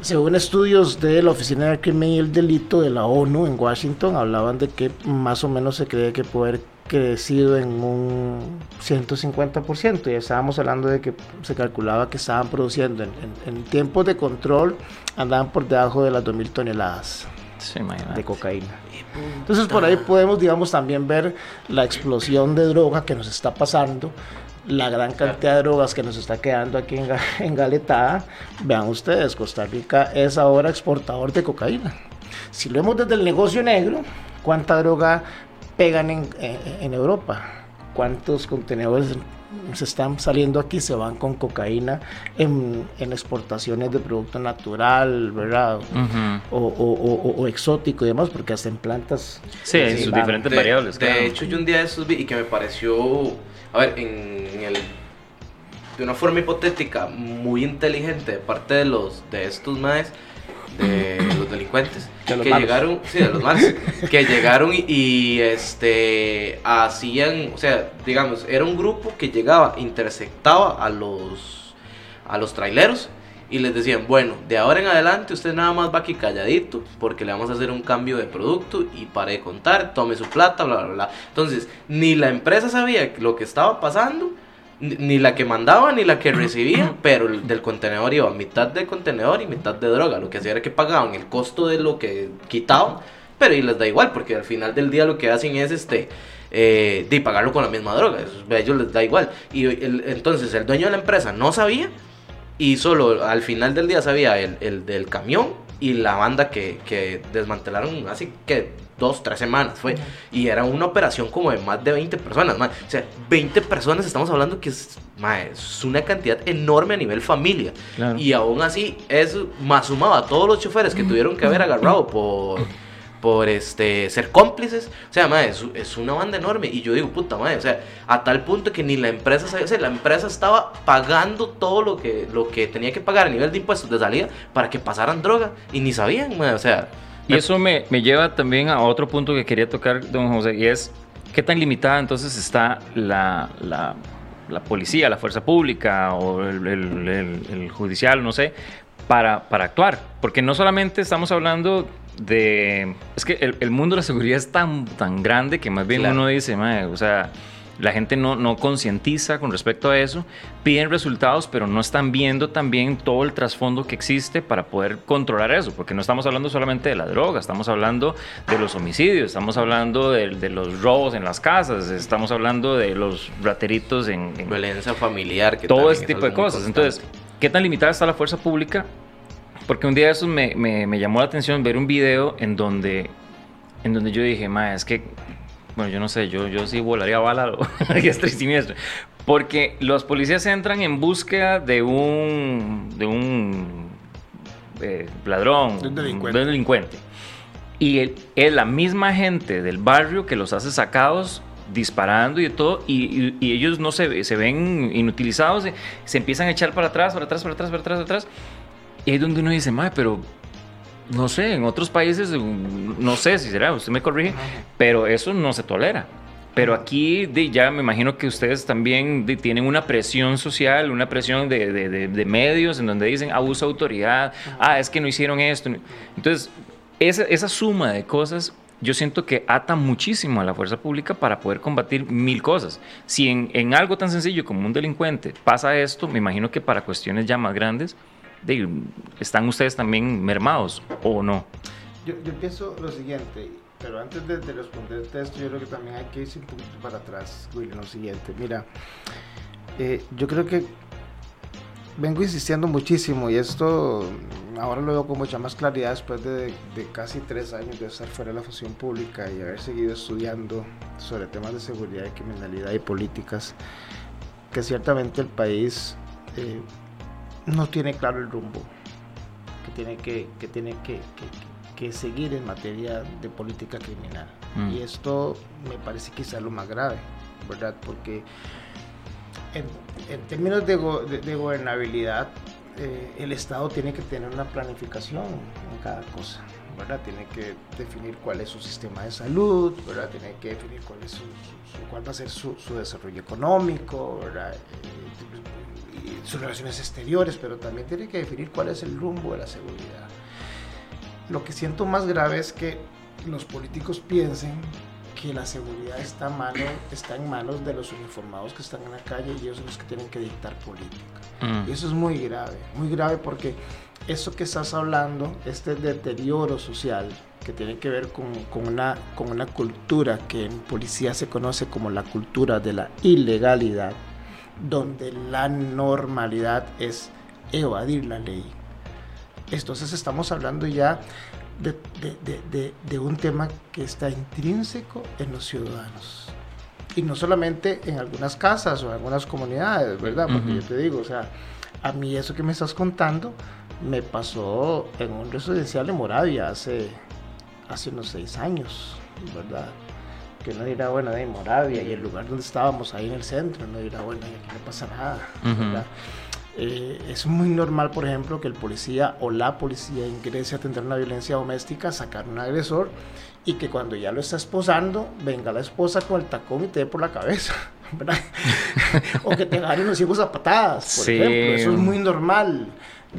según estudios de la Oficina del Crimen y el Delito de la ONU en Washington, hablaban de que más o menos se cree que puede haber crecido en un 150%. Y estábamos hablando de que se calculaba que estaban produciendo en, en- en tiempos de control, andaban por debajo de las 2.000 toneladas Sí, de cocaína. Entonces por ahí podemos, digamos, también ver la explosión de droga que nos está pasando, la gran cantidad de drogas que nos está quedando aquí en, en Galetada. Vean ustedes, Costa Rica es ahora exportador de cocaína. Si lo vemos desde el negocio negro, ¿cuánta droga pegan en, en- en Europa? ¿Cuántos contenedores se están saliendo aquí? Se van con cocaína en, en exportaciones de producto natural, ¿verdad? O, o- o- o- o exótico y demás, porque hacen plantas. Sí, en sus van. diferentes de, variables. de claro. hecho, yo un día de estos vi y que me pareció, a ver, en el, de una forma hipotética muy inteligente de parte de los de estos maes, de los delincuentes, De los que malos. llegaron, sí, de los malos, que llegaron y, y, este hacían, o sea, digamos, era un grupo que llegaba, interceptaba a los a los traileros y les decían, bueno, de ahora en adelante usted nada más va aquí calladito porque le vamos a hacer un cambio de producto y pare de contar, tome su plata, bla, bla, bla. Entonces, ni la empresa sabía lo que estaba pasando, ni, ni la que mandaba ni la que recibía, pero el del contenedor iba mitad de contenedor y mitad de droga. Lo que hacía era que pagaban el costo de lo que quitaban, pero y les da igual porque al final del día lo que hacen es este eh, de pagarlo con la misma droga. Eso a ellos les da igual. Y el- entonces el dueño de la empresa no sabía y solo al final del día sabía el, el del camión y la banda que, que desmantelaron así que dos, tres semanas fue. Y era una operación como de más de 20 personas. mae. O sea, 20 personas estamos hablando que es, mae, es una cantidad enorme a nivel familia. Claro. Y aún así, eso más sumado a todos los choferes que tuvieron que haber agarrado por, por este, ser cómplices. O sea, mae, es, es una banda enorme. Y yo digo, puta madre, o sea, a tal punto que ni la empresa sabía, o sea, la empresa estaba pagando todo lo que, lo que tenía que pagar a nivel de impuestos de salida para que pasaran droga. Y ni sabían, mae, o sea, Y eso me, me, lleva también a otro punto que quería tocar, don José, y es qué tan limitada entonces está la, la, la policía, la fuerza pública o el, el, el, judicial, no sé, para, para, actuar. Porque no solamente estamos hablando de... Es que el, mundo de la seguridad es tan, tan grande que más bien claro. uno dice, o sea la gente no, no concientiza con respecto a eso, piden resultados, pero no están viendo también todo el trasfondo que existe para poder controlar eso, porque no estamos hablando solamente de la droga, estamos hablando de los homicidios, estamos hablando de, de los robos en las casas, estamos hablando de los rateritos en... en Violencia familiar. Que todo ese tipo de cosas. Entonces, ¿qué tan limitada está la fuerza pública? Porque un día de esos me, me, me llamó la atención ver un video en donde, en donde yo dije, ma, es que bueno, yo no sé, yo, yo sí volaría bala y es siniestro. Porque los policías entran en búsqueda de un, de un eh, ladrón, de un delincuente. De un delincuente. Y es la misma gente del barrio que los hace sacados disparando y todo, y, y, ellos no se, se ven inutilizados, se, se, empiezan a echar para atrás, para atrás, para atrás, para atrás, para atrás. Y ahí es donde uno dice, madre, pero no sé, en otros países, no sé si será, usted me corrige, pero eso no se tolera. Pero aquí ya me imagino que ustedes también tienen una presión social, una presión de, de, de, medios en donde dicen abuso de autoridad, ah, es que no hicieron esto. Entonces, esa, esa suma de cosas yo siento que ata muchísimo a la fuerza pública para poder combatir mil cosas. Si en, en algo tan sencillo como un delincuente pasa esto, me imagino que para cuestiones ya más grandes, ¿están ustedes también mermados o no? Yo, yo pienso lo siguiente, pero antes de, de, responderte esto, yo creo que también hay que irse un poquito para atrás, William, lo siguiente. Mira, eh, yo creo que vengo insistiendo muchísimo y esto ahora lo veo con mucha más claridad después de, de, casi tres años de estar fuera de la función pública y haber seguido estudiando sobre temas de seguridad y criminalidad y políticas, que ciertamente el país eh, no tiene claro el rumbo que tiene que, que tiene que, que, seguir en materia de política criminal. Mm. Y esto me parece quizá lo más grave, ¿verdad? Porque en, en términos de, go, de, de gobernabilidad, eh, el Estado tiene que tener una planificación en cada cosa. ¿verdad? Tiene que definir cuál es su sistema de salud, ¿verdad? Tiene que definir cuál, es su, su, cuál va a ser su, su desarrollo económico, ¿verdad? Eh, sus relaciones exteriores, pero también tiene que definir cuál es el rumbo de la seguridad. Lo que siento más grave es que los políticos piensen que la seguridad está, mano, está en manos de los uniformados que están en la calle y ellos son los que tienen que dictar política. Mm. Y eso es muy grave, muy grave porque eso que estás hablando, este deterioro social que tiene que ver con, con, una, con una cultura que en policía se conoce como la cultura de la ilegalidad, donde la normalidad es evadir la ley. Entonces estamos hablando ya de, de, de, de, un tema que está intrínseco en los ciudadanos. Y no solamente en algunas casas o en algunas comunidades, ¿verdad? Porque uh -huh. yo te digo, o sea, a mí eso que me estás contando me pasó en un residencial de Moravia hace, hace unos seis años, ¿verdad? Que no dirá, bueno, de Moravia y el lugar donde estábamos ahí en el centro, no dirá, bueno, aquí no pasa nada. Uh -huh. eh, es muy normal, por ejemplo, que el policía o la policía ingrese a atender una violencia doméstica, sacar un agresor y que cuando ya lo está esposando, venga la esposa con el tacón y te dé por la cabeza. ¿verdad? o que te agarren los hijos a patadas, por sí. ejemplo. Eso es muy normal.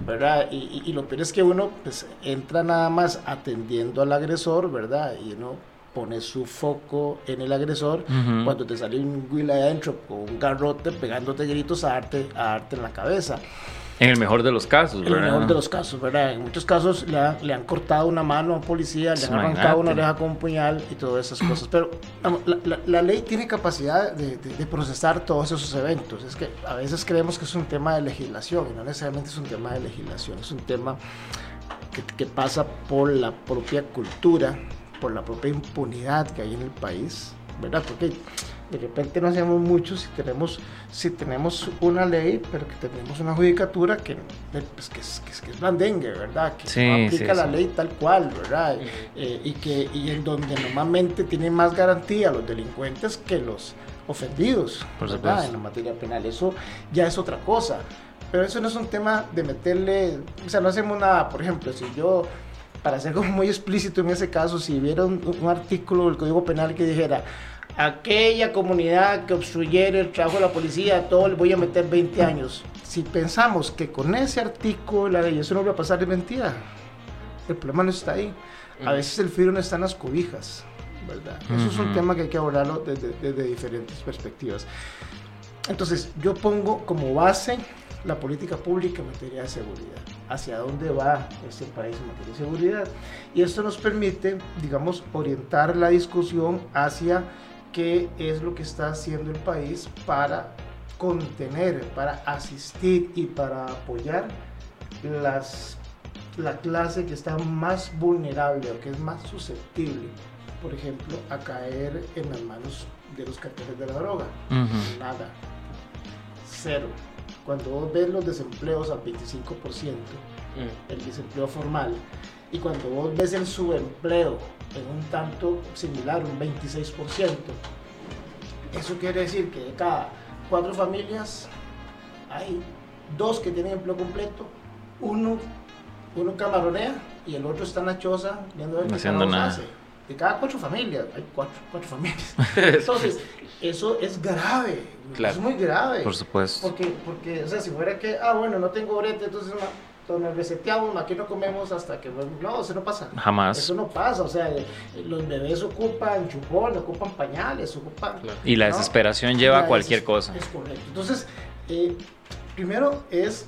¿verdad? Y, y, y, lo peor es que uno pues, entra nada más atendiendo al agresor, ¿verdad? Y uno pone su foco en el agresor uh -huh. cuando te sale un Will adentro con un garrote pegándote gritos a darte, a darte en la cabeza. En el mejor de los casos, ¿verdad? En el mejor de los casos, ¿verdad? En muchos casos le, ha, le han cortado una mano a un policía, le han arrancado una oreja con un puñal y todas esas cosas. Pero vamos, la, la, la, ley tiene capacidad de, de, de, procesar todos esos eventos. Es que a veces creemos que es un tema de legislación y no necesariamente es un tema de legislación, es un tema que, que pasa por la propia cultura por la propia impunidad que hay en el país, ¿verdad? Porque de repente no hacemos mucho si tenemos, si tenemos una ley, pero que tenemos una judicatura que, pues, que, es, que, es, que es blandengue, ¿verdad? Que sí, no aplica sí, la sí. ley tal cual, ¿verdad? Eh, y, que, y en donde normalmente tienen más garantía los delincuentes que los ofendidos, Por ¿verdad? En la materia penal. Eso ya es otra cosa. Pero eso no es un tema de meterle, o sea, no hacemos nada, por ejemplo, si yo para ser como muy explícito en ese caso, si hubiera un, un artículo del Código Penal que dijera, aquella comunidad que obstruyera el trabajo de la policía, a todo le voy a meter 20 años. Si pensamos que con ese artículo la ley eso no va a pasar de mentira, el problema no está ahí. A veces el filo no está en las cobijas, ¿verdad? Eso es un tema que hay que abordarlo desde, desde diferentes perspectivas. Entonces, yo pongo como base la política pública en materia de seguridad. Hacia dónde va este país en materia de seguridad. Y esto nos permite, digamos, orientar la discusión hacia qué es lo que está haciendo el país para contener, para asistir y para apoyar las, la clase que está más vulnerable o que es más susceptible, por ejemplo, a caer en las manos de los carteles de la droga. Ujú. Nada. Cero. Cuando vos ves los desempleos al 25%, Mm. el desempleo formal, y cuando vos ves el subempleo en un tanto similar, un 26%, eso quiere decir que de cada cuatro familias hay dos que tienen empleo completo, uno, uno camaronea y el otro está en la choza viendo a ver qué Haciendo nada. hace. De cada cuatro familias, hay cuatro, cuatro familias. Entonces, eso es grave, Claro. es muy grave. Por supuesto. Porque, porque, o sea, si fuera que, ah, bueno, no tengo brete, entonces entonces nos reseteamos, aquí no comemos hasta que, no, eso no pasa. Jamás. Eso no pasa, o sea, eh, los bebés ocupan chupón, ocupan pañales, ocupan... Claro. Y la ¿no? desesperación lleva a cualquier cosa. Es correcto. Entonces, eh, primero es,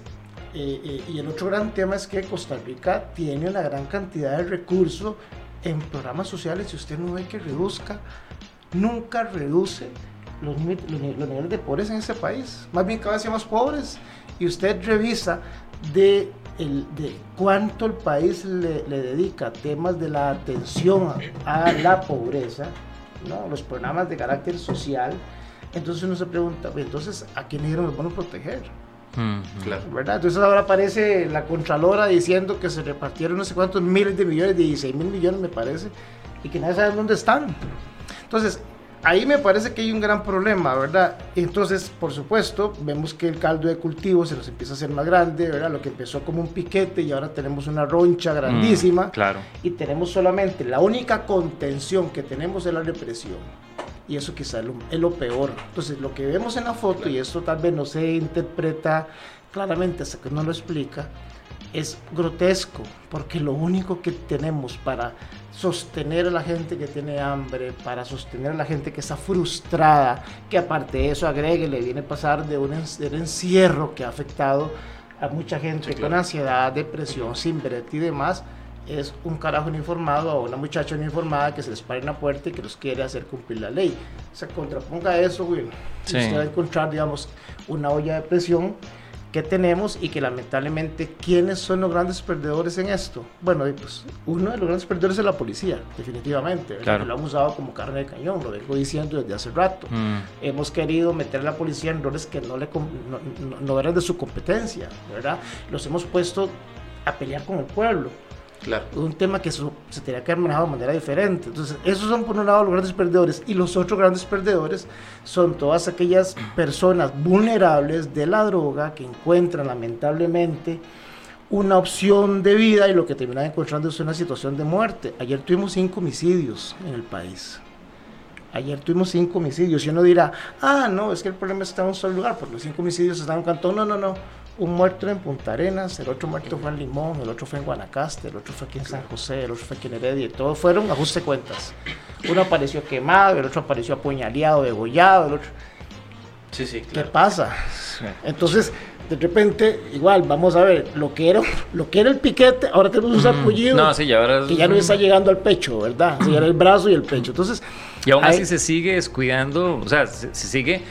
eh, eh, y el otro gran tema es que Costa Rica tiene una gran cantidad de recursos en programas sociales y usted no ve que reduzca, nunca reduce los, ni- los ni- los niveles de pobres en ese país. Más bien cada vez más pobres. Y usted revisa de, cuánto el país le, dedica a temas de la atención a, la pobreza, ¿no? los programas de carácter social. Entonces uno se pregunta, "Pues, entonces, ¿a quién nos van a proteger? Claro. ¿verdad? Entonces ahora aparece la Contralora diciendo que se repartieron no sé cuántos miles de millones, 16 mil millones me parece, y que nadie sabe dónde están. Entonces, ahí me parece que hay un gran problema, ¿verdad? Entonces, por supuesto, vemos que el caldo de cultivo se nos empieza a hacer más grande, ¿verdad? Lo que empezó como un piquete y ahora tenemos una roncha grandísima. Mm, claro. Y tenemos solamente la única contención que tenemos es la represión. Y eso quizá es lo, es lo peor. Entonces, lo que vemos en la foto, y esto tal vez no se interpreta claramente hasta que no lo explica, es grotesco, porque lo único que tenemos para sostener a la gente que tiene hambre, para sostener a la gente que está frustrada, que aparte de eso agregue, le viene a pasar de un, encierro que ha afectado a mucha gente Sí, con claro. ansiedad, depresión, sin brete y demás, es un carajo uniformado o una muchacha uniformada que se les para en la puerta y que los quiere hacer cumplir la ley. Se contraponga a eso, güey. Sí. Usted va a encontrar, digamos, una olla de presión que tenemos y que lamentablemente, ¿quiénes son los grandes perdedores en esto? Bueno, pues uno de los grandes perdedores es la policía, definitivamente. Claro. Lo han usado como carne de cañón, lo vengo diciendo desde hace rato. Mm. Hemos querido meter a la policía en roles que no, le, no, no- no eran de su competencia, ¿verdad? Los hemos puesto a pelear con el pueblo Claro. un tema que se tenía que haber manejado de manera diferente. Entonces, esos son por un lado los grandes perdedores y los otros grandes perdedores son todas aquellas personas vulnerables de la droga que encuentran lamentablemente una opción de vida y lo que terminan encontrando es una situación de muerte. Ayer tuvimos cinco homicidios en el país. Ayer tuvimos cinco homicidios y uno dirá, ah, no, es que el problema está en un lugar, porque los cinco homicidios están en un cantón. No, no, no. Un muerto en Punta Arenas, el otro muerto fue en Limón, el otro fue en Guanacaste, el otro fue aquí en San José, el otro fue aquí en Heredia, todos fueron ajuste de cuentas. Uno apareció quemado, el otro apareció apuñaleado, degollado, el otro... Sí, sí, ¿Qué claro. pasa? Entonces, de repente, igual, vamos a ver, lo que era, lo que era el piquete, ahora tenemos un sarpullido No, sí, ya que ya no está llegando al pecho, ¿verdad? O sea, ya era el brazo y el pecho. Entonces, Y aún hay- así se sigue descuidando, o sea, se, se sigue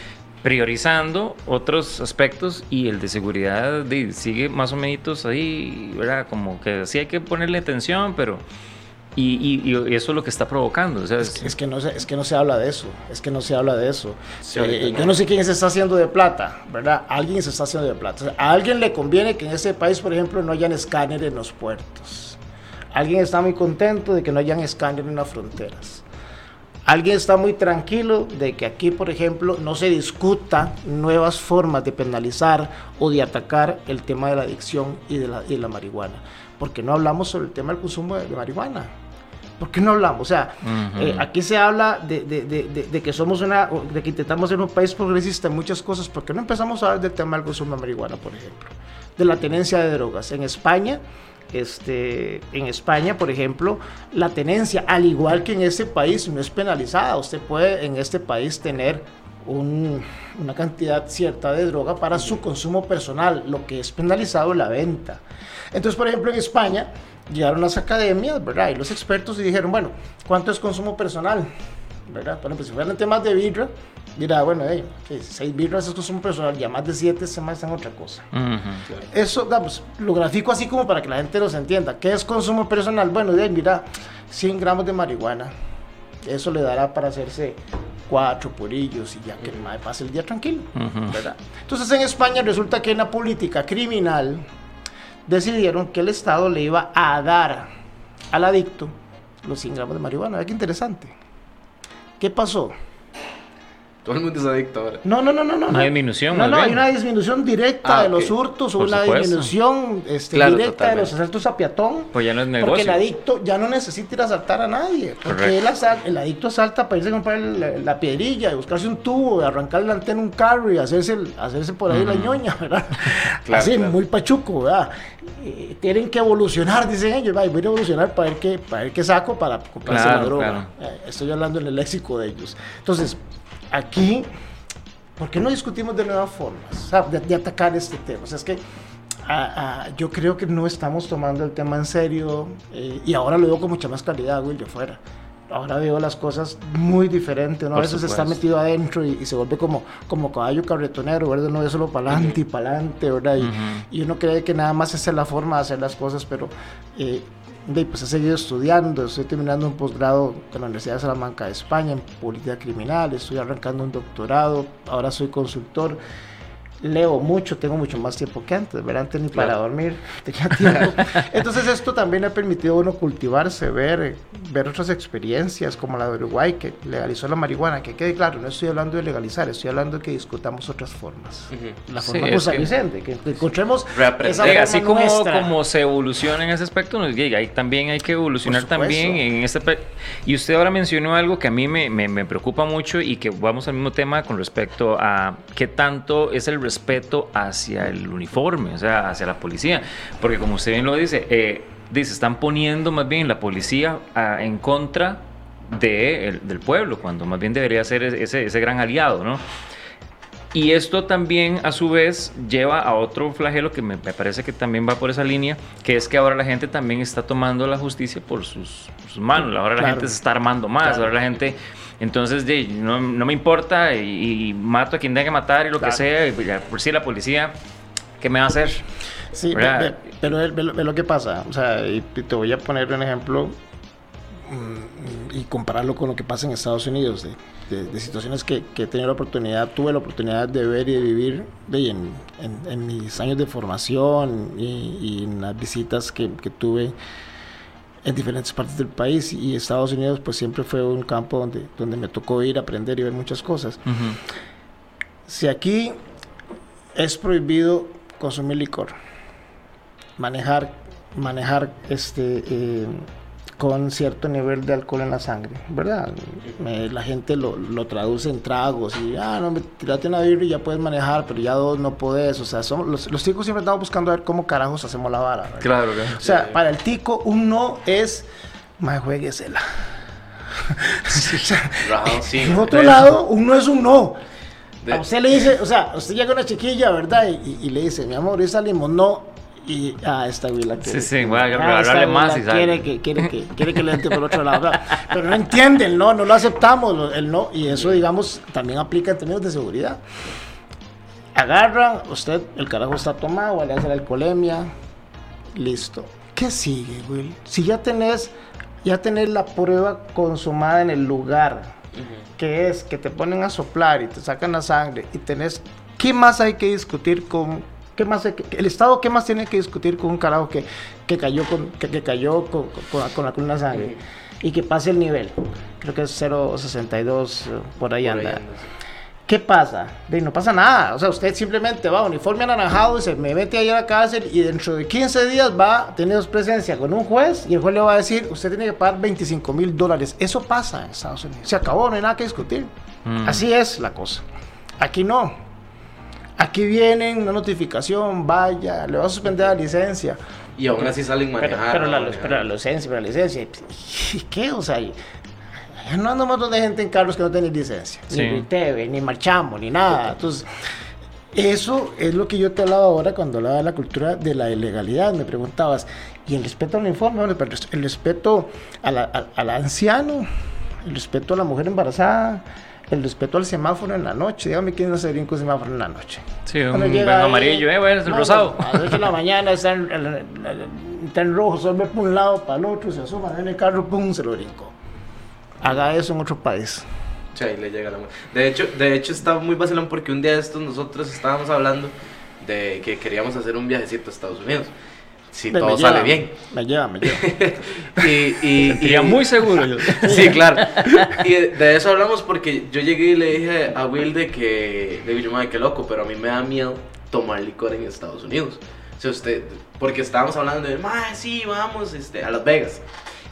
priorizando otros aspectos y el de seguridad de- sigue más o menos ahí, ¿verdad? Como que sí hay que ponerle atención, pero... Y, y- y eso es lo que está provocando, o sea, es- Es que, no se, es que no se habla de eso, es que no se habla de eso. Sí, Eh, yo no sé quién se está haciendo de plata, ¿verdad? Alguien se está haciendo de plata. O sea, a alguien le conviene que en ese país, por ejemplo, no hayan escáner en los puertos. Alguien está muy contento de que no hayan escáner en las fronteras. Alguien está muy tranquilo de que aquí, por ejemplo, no se discuta nuevas formas de penalizar o de atacar el tema de la adicción y de la, y de la marihuana. ¿por qué no hablamos sobre el tema del consumo de, marihuana? ¿Por qué no hablamos? O sea, eh, aquí se habla de, de, de, que somos una, de que intentamos ser un país progresista en muchas cosas. ¿Por qué no empezamos a hablar del tema del consumo de marihuana, por ejemplo? De la tenencia de drogas. En España, este, en España, por ejemplo, la tenencia, al igual que en este país, no es penalizada. Usted puede en este país tener una cantidad cierta de droga para su consumo personal, lo que es penalizado la venta. Entonces, por ejemplo, en España llegaron las academias, ¿verdad? Y los expertos y dijeron, bueno, ¿cuánto es consumo personal? ¿Verdad? Por ejemplo, si fueran temas de birra, dirá, bueno, hey, seis birras es consumo personal, ya más de siete se más en otra cosa. Eso, pues, lo grafico así como para que la gente los entienda. ¿Qué es consumo personal? Bueno, de, mira, 100 gramos de marihuana. Eso le dará para hacerse cuatro purillos y ya que el mae pase el día tranquilo, ¿verdad? Entonces en España resulta que en la política criminal decidieron que el Estado le iba a dar al adicto los 100 gramos de marihuana. Qué interesante. ¿Qué pasó? Todo el mundo es adicto ahora. No, no, no, no. no una disminución. No, no, hay una disminución directa ah, de los hurtos, o una disminución este, directa de los asaltos a peatón. Pues ya no es negocio. Porque el adicto ya no necesita ir a asaltar a nadie. Porque el, el, adicto asalta para irse a comprar la, piedrilla, y buscarse un tubo, y arrancar la antena un carro y hacerse, hacerse por ahí la ñoña, ¿verdad? Así, muy pachuco, ¿verdad? tienen que evolucionar, dicen ellos. voy a evolucionar para ver qué, para ver qué saco para comprarse la droga. Eh, estoy hablando en el léxico de ellos. Entonces, aquí, ¿por qué no discutimos de nuevas formas de, atacar este tema? O sea, es que ah, ah, yo creo que no estamos tomando el tema en serio eh, y ahora lo veo con mucha más claridad, güey, yo fuera. Ahora veo las cosas muy diferentes, ¿no? a veces está metido adentro y, se vuelve como, como caballo carretonero, ¿verdad? No ve solo para adelante y para adelante, ¿verdad? Y, uno cree que nada más esa es la forma de hacer las cosas, pero eh, pues he seguido estudiando, estoy terminando un posgrado en la Universidad de Salamanca de España en política criminal, estoy arrancando un doctorado, ahora soy consultor leo mucho, tengo mucho más tiempo que antes, ¿verdad? Antes ni para dormir tenía tiempo. Entonces esto también ha permitido a uno cultivarse, ver, ver otras experiencias como la de Uruguay, que legalizó la marihuana, que quede claro, no estoy hablando de legalizar, estoy hablando de que discutamos otras formas. La forma sí, San Vicente, que, encontremos esa forma Así como, como se evoluciona en ese aspecto, nos llega, ahí también hay que evolucionar también en ese... Y usted ahora mencionó algo que a mí me, me, me preocupa mucho y que vamos al mismo tema con respecto a qué tanto es el respeto hacia el uniforme, o sea, hacia la policía. Porque como usted bien lo dice, eh, dice, están poniendo más bien la policía ah, en contra de del pueblo, cuando más bien debería ser ese, ese gran aliado, ¿no? Y esto también a su vez lleva a otro flagelo que me, parece que también va por esa línea, que es que ahora la gente también está tomando la justicia por sus, manos, ahora la gente se está armando más, ahora la gente entonces, no, no me importa y, mato a quien tenga que matar y lo que sea. Y por si la policía, ¿qué me va a hacer? Sí, pero ve, lo que pasa. O sea, y te voy a poner un ejemplo y compararlo con lo que pasa en Estados Unidos, de, situaciones que, que, he tenido la oportunidad, tuve la oportunidad de ver y de vivir de, en, en, mis años de formación y, y en las visitas que, que tuve en diferentes partes del país y Estados Unidos pues siempre fue un campo donde, donde me tocó ir, aprender y ver muchas cosas. Si aquí es prohibido consumir licor, manejar, manejar este, eh, con cierto nivel de alcohol en la sangre, ¿verdad? la gente lo, lo, traduce en tragos y, ah, no, tirate una birra y ya puedes manejar, pero ya dos no podés. O sea, somos, los, los ticos siempre estamos buscando a ver cómo carajos hacemos la vara. Claro, claro. O sea, para el tico, un no es, más jueguesela. sí, en otro lado, un no es un no. A usted le dice, o sea, usted llega a una chiquilla, ¿verdad? Y, y, le dice, mi amor, hoy salimos, no, y ah, esta güila quiere. Sí, sí, voy a ah, hablarle más y quiere que, quiere, que, quiere que le entre por otro lado. Pero no entienden, no, no lo aceptamos, el no. Y eso, digamos, también aplica en términos de seguridad. Agarran, usted, el carajo está tomado, le hace la alcoholemia, listo. ¿Qué sigue, Will? Si ya tenés, ya tenés la prueba consumada en el lugar, que es que te ponen a soplar y te sacan la sangre y tenés, ¿qué más hay que discutir con más, el Estado qué más tiene que discutir con un carajo que, que cayó, con, que, cayó con, con, la columna sangre? Y que pase el nivel. Creo que es 0.62, por ahí anda. ¿Qué pasa? De, no pasa nada. O sea, usted simplemente va uniforme anaranjado y se me mete ahí a la cárcel y dentro de 15 días va a tener presencia con un juez y el juez le va a decir, usted tiene que pagar 25 mil dólares. Eso pasa en Estados Unidos. Se acabó, no hay nada que discutir. Mm. Así es la cosa. Aquí no. Aquí vienen una notificación, vaya, le va a suspender la licencia. Y aún así salen manejando. pero la, manejando. pero la licencia, pero la licencia. ¿Y qué? O sea, y- no anda un montón de gente en carros que no tienen licencia. Sí. Ni TV, ni marchamos, ni nada. Entonces, eso es lo que yo te hablaba ahora cuando hablaba de la cultura de la ilegalidad. Me preguntabas, ¿y el respeto al informe? Bueno, pero el respeto a la- a- al anciano, el respeto a la mujer embarazada, el respeto al semáforo en la noche. Dígame quién no se brinca un semáforo en la noche. Sí, un Cuando llega ahí, amarillo, eh, bueno, es el no, rosado. A las 8 de la mañana está en, en- en- está en rojo, solo ve por un lado, para el otro, se asoma en el carro, pum, se lo brincó. Haga eso en otro país. Sí, ahí le llega la De hecho, de hecho está muy vacilón porque un día de estos nosotros estábamos hablando de que queríamos hacer un viajecito a Estados Unidos. Si Me todo lleva, sale bien. Me lleva, me lleva. Y, y, Sentiría y- muy seguro yo. Sí, claro. Y de, eso hablamos porque yo llegué y le dije a Will de que, de que yo, madre, qué loco, pero a mí me da miedo tomar licor en Estados Unidos. O sea, usted, porque estábamos hablando de, madre, sí, vamos este, a Las Vegas.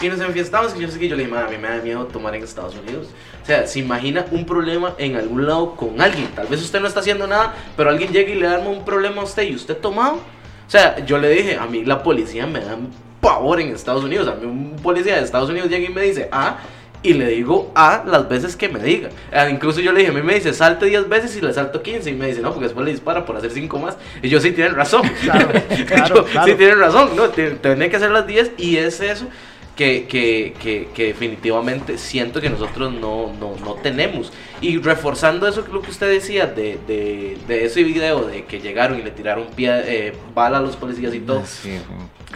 Y nos enfiestamos y yo sé que yo le dije, madre, a mí me da miedo tomar en Estados Unidos. O sea, se imagina un problema en algún lado con alguien. Tal vez usted no está haciendo nada, pero alguien llega y le da un problema a usted y usted tomado. O sea, yo le dije, a mí la policía me da pavor en Estados Unidos. A mí un policía de Estados Unidos llega y me dice, ah, y le digo a las veces que me diga. Ah, incluso yo le dije, a mí me dice, salte 10 veces y le salto 15. Y me dice, no, porque después le dispara por hacer 5 más. Y yo, sí, tienen razón. Claro, claro, Yo, claro. Sí, tienen razón. No, tenés que hacer las 10 y es eso. Que, que, que, que definitivamente siento que nosotros no, no, no tenemos. Y reforzando eso, lo que usted decía de, de, de ese video de que llegaron y le tiraron pie, eh, bala a los policías y todo, Sí,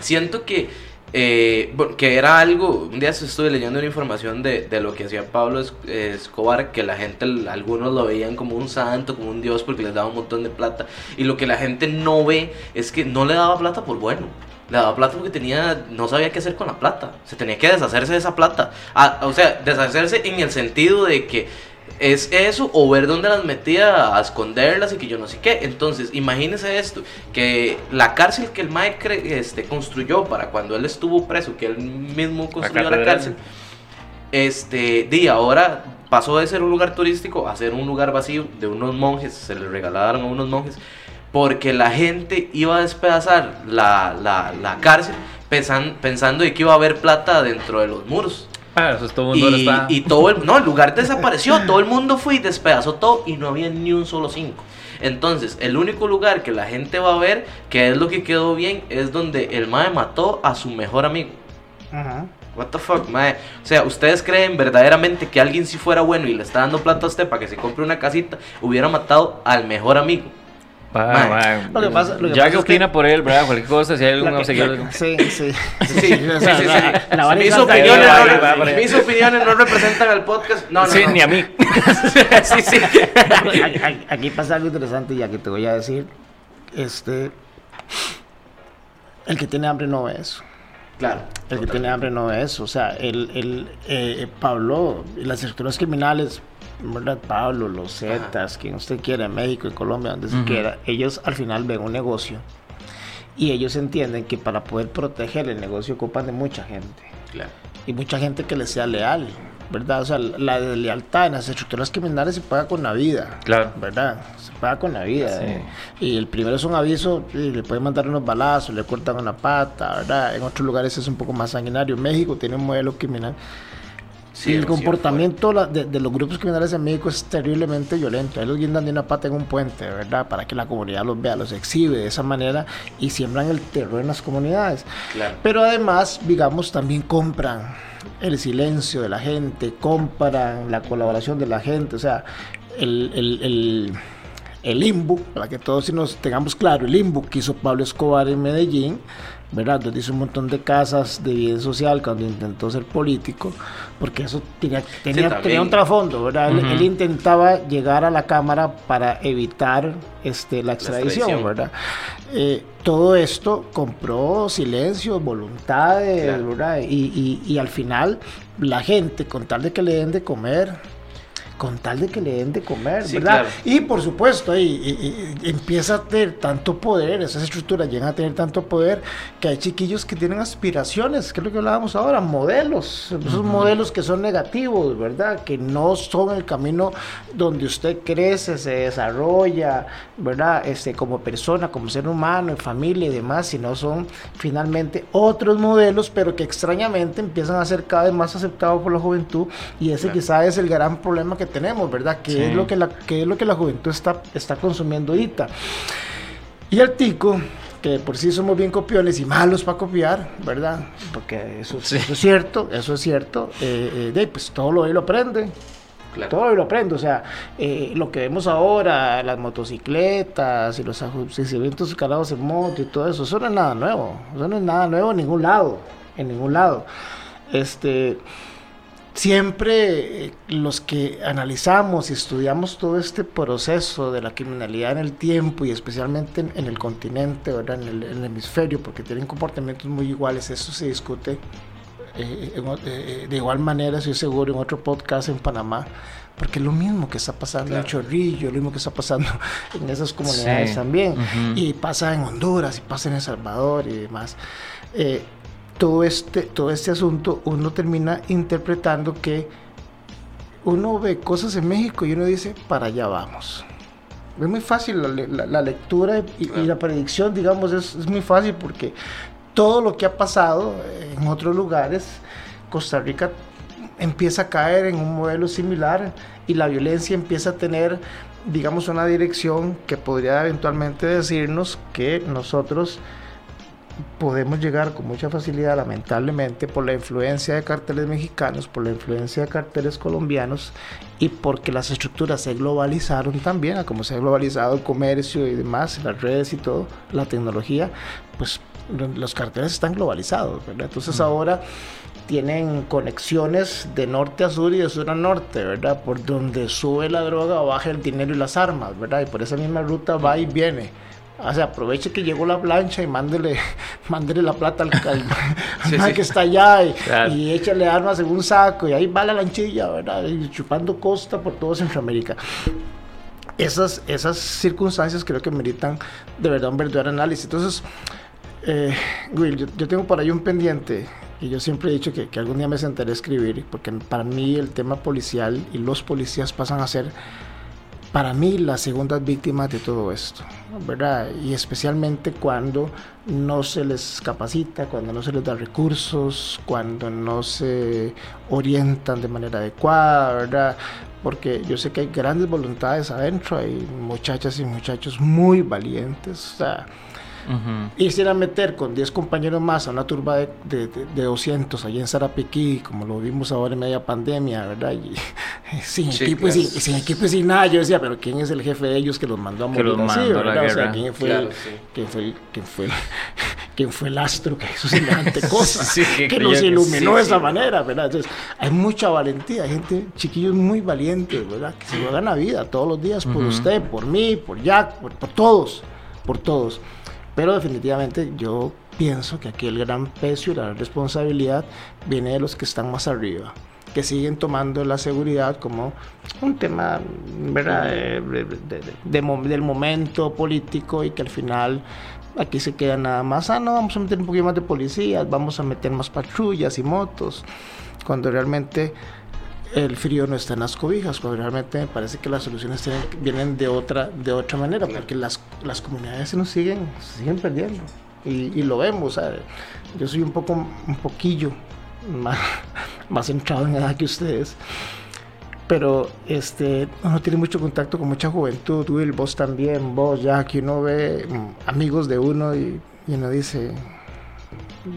siento que, eh, que era algo, un día estuve leyendo una información de, de lo que hacía Pablo Es- Escobar, que la gente, algunos lo veían como un santo, como un dios, porque les daba un montón de plata, y lo que la gente no ve es que no le daba plata por bueno. Le daba plata porque tenía, no sabía qué hacer con la plata. Se tenía que deshacerse de esa plata. Ah, o sea, deshacerse en el sentido de que es eso o ver dónde las metía a esconderlas y que yo no sé qué. Entonces, imagínese esto, que la cárcel que el Mike este, construyó para cuando él estuvo preso, que él mismo construyó la, catedral. cárcel, este, di, ahora pasó de ser un lugar turístico a ser un lugar vacío de unos monjes, se le regalaron a unos monjes, porque la gente iba a despedazar la, la, la cárcel pensan- pensando de que iba a haber plata dentro de los muros. Ah, eso es todo el mundo Y, está. y todo el, no, el lugar desapareció, todo el mundo fue y despedazó todo y no había ni un solo cinco. Entonces, el único lugar que la gente va a ver, que es lo que quedó bien, es donde el mae mató a su mejor amigo. Ajá. What the fuck, mae. O sea, ¿ustedes creen verdaderamente que alguien si fuera bueno y le está dando plata a usted para que se compre una casita, hubiera matado al mejor amigo? Va, Mae. va. Lo que pasa- lo que ya pasa que es que- opina por él, ¿verdad? Cualquier cosa, si hay algún seguidor. Sí, sí. Sí, Mis opiniones, no, representan al podcast. No, no, sí, no. ni a mí. sí, sí. Aquí- pasa algo interesante ya que te voy a decir. Este, el que tiene hambre no ve eso. Claro. El que tiene hambre no ve eso. O sea, el, el, eh, Pablo, las estructuras criminales, ¿verdad? Pablo, los Zetas, quien usted quiera, en México, en Colombia, donde se quiera, ellos al final ven un negocio. Y ellos entienden que para poder proteger el negocio ocupan de mucha gente. Claro. y mucha gente que le sea leal, ¿verdad? O sea, la lealtad en las estructuras criminales se paga con la vida, Claro. ¿verdad? Se paga con la vida. Sí. ¿eh? Y el primero es un aviso, y le pueden mandar unos balazos, le cortan una pata, ¿verdad? En otros lugares es un poco más sanguinario. México tiene un modelo criminal. Sí, y el comportamiento la- de, de los grupos criminales en México es terriblemente violento. Ellos guindan de una pata en un puente, ¿verdad? Para que la comunidad los vea, los exhibe de esa manera y siembran el terror en las comunidades. Claro. Pero además, digamos, también compran el silencio de la gente, compran la colaboración de la gente, o sea, el, el, el, el IMBU, para que todos nos tengamos claro, el IMBU que hizo Pablo Escobar en Medellín, ¿verdad? Donde hizo un montón de casas de bien social cuando intentó ser político, porque eso tenía, tenía, también. tenía un trasfondo, ¿verdad? Él- Ujú. él, intentaba llegar a la Cámara para evitar este, la extradición, extradición. ¿verdad? Eh, todo esto compró silencio, voluntades, Claro. ¿verdad? Y, y- y al final la gente, con tal de que le den de comer, con tal de que le den de comer, ¿verdad? Y por supuesto, ahí empieza a tener tanto poder, esas estructuras llegan a tener tanto poder que hay chiquillos que tienen aspiraciones, que es lo que hablábamos ahora, modelos, esos modelos que son negativos, ¿verdad? Que no son el camino donde usted crece, se desarrolla, ¿verdad? Este, como persona, como ser humano, en familia y demás, sino son finalmente otros modelos, pero que extrañamente empiezan a ser cada vez más aceptados por la juventud y ese quizá es el gran problema que tenemos, ¿verdad? Que es lo que la, que es lo que la juventud está, está consumiendo ahorita. Y el tico, que por sí somos bien copiones y malos para copiar, ¿verdad? Porque eso, es cierto, eso es cierto. Eh, eh, pues todo lo lo aprende. Todo lo aprende, o sea, eh, lo que vemos ahora, las motocicletas y los eventos escalados en moto y todo eso, eso no es nada nuevo, eso no es nada nuevo en ningún lado, en ningún lado. Este, siempre eh, los que analizamos y estudiamos todo este proceso de la criminalidad en el tiempo y especialmente en, el continente, ¿verdad? En, el, hemisferio, porque tienen comportamientos muy iguales, eso se discute eh, eh, de igual manera, estoy seguro, en otro podcast en Panamá, porque es lo mismo que está pasando en Chorrillo, lo mismo que está pasando en esas comunidades también, y pasa en Honduras, y pasa en El Salvador y demás todo este, todo este asunto, uno termina interpretando que uno ve cosas en México y uno dice, para allá vamos. Es muy fácil la, lectura y, la predicción, digamos, es, es, muy fácil porque todo lo que ha pasado en otros lugares, Costa Rica empieza a caer en un modelo similar y la violencia empieza a tener, digamos, una dirección que podría eventualmente decirnos que nosotros podemos llegar con mucha facilidad, lamentablemente, por la influencia de carteles mexicanos, por la influencia de carteles colombianos y porque las estructuras se globalizaron también, a como se ha globalizado el comercio y demás, las redes y todo, la tecnología, pues los carteles están globalizados, ¿verdad? Entonces ahora tienen conexiones de norte a sur y de sur a norte, ¿verdad? Por donde sube la droga, baja el dinero y las armas, ¿verdad? Y por esa misma ruta va y viene. O sea, aproveche que llegó la plancha y mándele, mándele la plata al, al, que está allá y, échale armas en un saco y ahí va la lanchilla, ¿verdad? Y chupando costa por todo Centroamérica. Esas, esas circunstancias creo que meritan de verdad un verdadero análisis. Entonces, eh, Will, yo, tengo por ahí un pendiente y yo siempre he dicho que, que algún día me sentaré a escribir porque para mí el tema policial y los policías pasan a ser para mí las segundas víctimas de todo esto, ¿verdad? Y especialmente cuando no se les capacita, cuando no se les da recursos, cuando no se orientan de manera adecuada, ¿verdad? Porque yo sé que hay grandes voluntades adentro, hay muchachas y muchachos muy valientes, o sea, Irse a meter con 10 compañeros más a una turba de, de, de 200 allá en Sarapiquí, como lo vimos ahora en media pandemia, ¿verdad? Y, sin, equipo y sin, equipo y sin nada. Yo decía, pero ¿quién es el jefe de ellos que los mandó a morir así, ¿verdad? O sea, ¿quién fue, ¿quién fue, quién fue, quién fue el astro que hizo semejante cosa? que, nos iluminó de esa manera, ¿verdad? Entonces, hay mucha valentía, hay gente, chiquillos muy valientes, ¿verdad? Que se juegan la vida todos los días por usted, por mí, por Jack, por, por todos, por todos. Pero definitivamente yo pienso que aquí el gran peso y la responsabilidad viene de los que están más arriba, que siguen tomando la seguridad como un tema ¿verdad? del momento político y que al final aquí se queda nada más, ah, no, vamos a meter un poquito más de policías, vamos a meter más patrullas y motos, cuando realmente el frío no está en las cobijas, cuando realmente me parece que las soluciones vienen de otra, de otra manera, porque las, las comunidades se nos siguen, siguen perdiendo. Y, lo vemos, yo soy un poco, un poquillo más, más centrado en edad que ustedes, pero este, uno tiene mucho contacto con mucha juventud, Will, vos también, vos ya, que uno ve mm, amigos de uno y, y uno dice,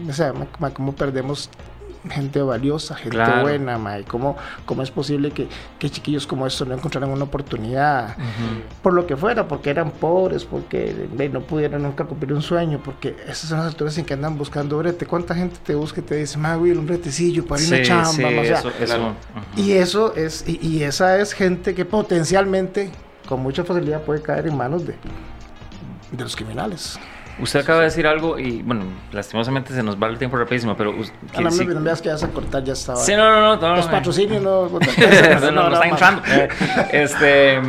o sea, cómo perdemos gente valiosa, gente buena, mae. ¿Cómo, ¿Cómo es posible que, que, chiquillos como estos no encontraran una oportunidad? Por lo que fuera, porque eran pobres, porque no pudieron nunca cumplir un sueño, porque esas son las alturas en que andan buscando brete. ¿Cuánta gente te busca y te dice, mae, un bretecillo para ir a chamba? Sí, eso, Y eso es, y, esa es gente que potencialmente, con mucha facilidad, puede caer en manos de, de los criminales. Usted acaba de decir algo y, bueno, lastimosamente se nos va el tiempo rapidísimo, pero... Ah, no, no, veas que vas a cortar, ya estaba. Sí, no, no, no. Los patrocinios no... no, no, están entrando. este...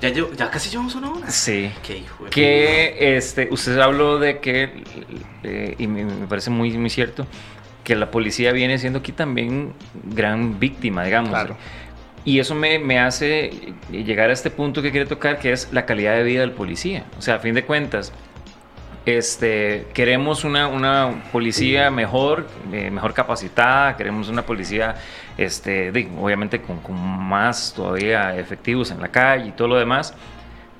Ya, ya casi llevamos una hora. Sí. Qué hijo que este, usted habló de que, eh, y me, parece muy, muy cierto, que la policía viene siendo aquí también gran víctima, digamos. Claro. Y eso me, me, hace llegar a este punto que quiere tocar, que es la calidad de vida del policía. O sea, a fin de cuentas, este, queremos una, una policía mejor, eh, mejor capacitada, queremos una policía, este, obviamente con, con, más todavía efectivos en la calle y todo lo demás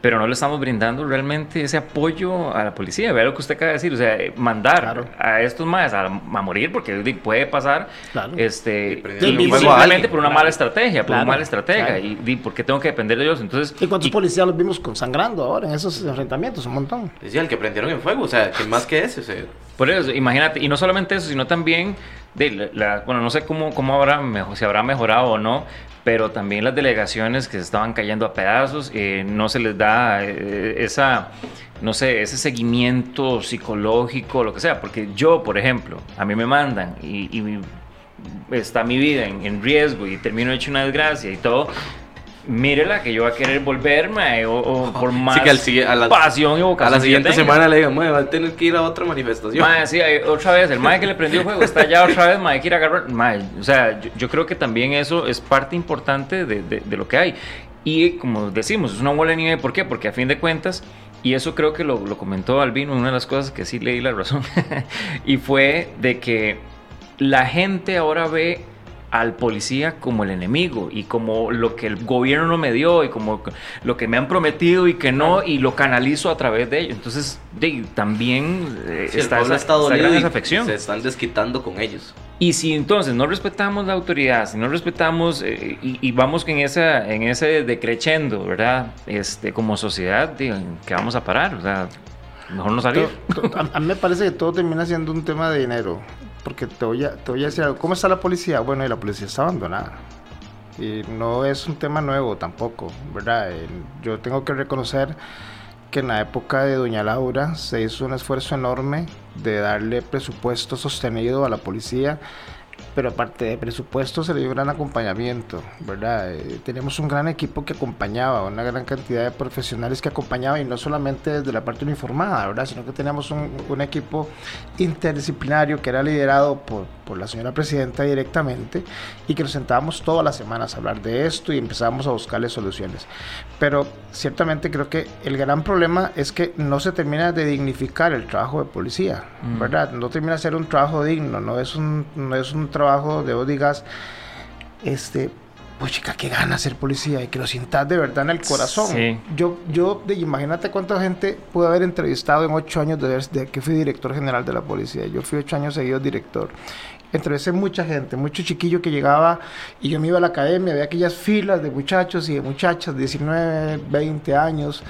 pero no le estamos brindando realmente ese apoyo a la policía. Vea lo que usted acaba de decir, o sea, mandar a estos más a, morir porque puede pasar, este, simplemente por una mala estrategia, por una mala estrategia, y, y porque tengo que depender de ellos. Entonces, ¿y cuántos policías los vimos consangrando ahora en esos enfrentamientos? Un montón. Decía, el que prendieron en fuego, o sea, que más que ese. Por eso, imagínate, y no solamente eso, sino también de la, bueno, no sé cómo, cómo habrá, si habrá mejorado o no, pero también las delegaciones que se estaban cayendo a pedazos, eh, no se les da eh, esa, no sé, ese seguimiento psicológico, lo que sea, porque yo, por ejemplo, a mí me mandan y, está mi vida en, en, riesgo y termino hecho una desgracia y todo, mírela que yo voy a querer volverme o, por más a la, pasión y vocación. A la siguiente semana le digo, va a tener que ir a otra manifestación. Mae, sí, otra vez, el mae que le prendió fuego está ya otra vez, mae, hay que ir a agarrar. Mae, o sea, yo, creo que también eso es parte importante de, de, lo que hay. Y como decimos, es una bola de nieve, ¿por qué? Porque a fin de cuentas, y eso creo que lo, lo comentó Albino, una de las cosas que sí leí la razón, y fue de que la gente ahora ve al policía como el enemigo y como lo que el gobierno no me dio y como lo que me han prometido y que no y lo canalizo a través de ellos. Entonces, también eh, está, esa, gran afección. Se están desquitando con ellos. Y si entonces no respetamos la autoridad, si no respetamos eh, y, vamos en, esa, en ese decrechendo, ¿verdad? Este, como sociedad, ¿qué vamos a parar? O sea, mejor no salir. a mí me parece que todo termina siendo un tema de dinero porque te voy, a, te voy a decir algo. ¿Cómo está la policía? Bueno, y la policía está abandonada. Y no es un tema nuevo tampoco, ¿verdad? Yo tengo que reconocer que en la época de Doña Laura se hizo un esfuerzo enorme de darle presupuesto sostenido a la policía pero aparte de presupuesto se le dio gran acompañamiento, ¿verdad? Eh, tenemos un gran equipo que acompañaba, una gran cantidad de profesionales que acompañaba y no solamente desde la parte uniformada, ¿verdad? Sino que teníamos un, un equipo interdisciplinario que era liderado por, por, la señora presidenta directamente y que nos sentábamos todas las semanas a hablar de esto y empezábamos a buscarle soluciones. Pero ciertamente creo que el gran problema es que no se termina de dignificar el trabajo de policía, mm. ¿verdad? No termina de ser un trabajo digno, no es un, no es un trabajo de vos digas, este, pues chica, qué gana ser policía y que lo sientas de verdad en el corazón. Yo, yo, imagínate cuánta gente pude haber entrevistado en ocho años desde que fui director general de la policía. Yo fui ocho años seguidos director. Entrevisté mucha gente, mucho chiquillo que llegaba y yo me iba a la academia, había aquellas filas de muchachos y de muchachas, 19, 20 años.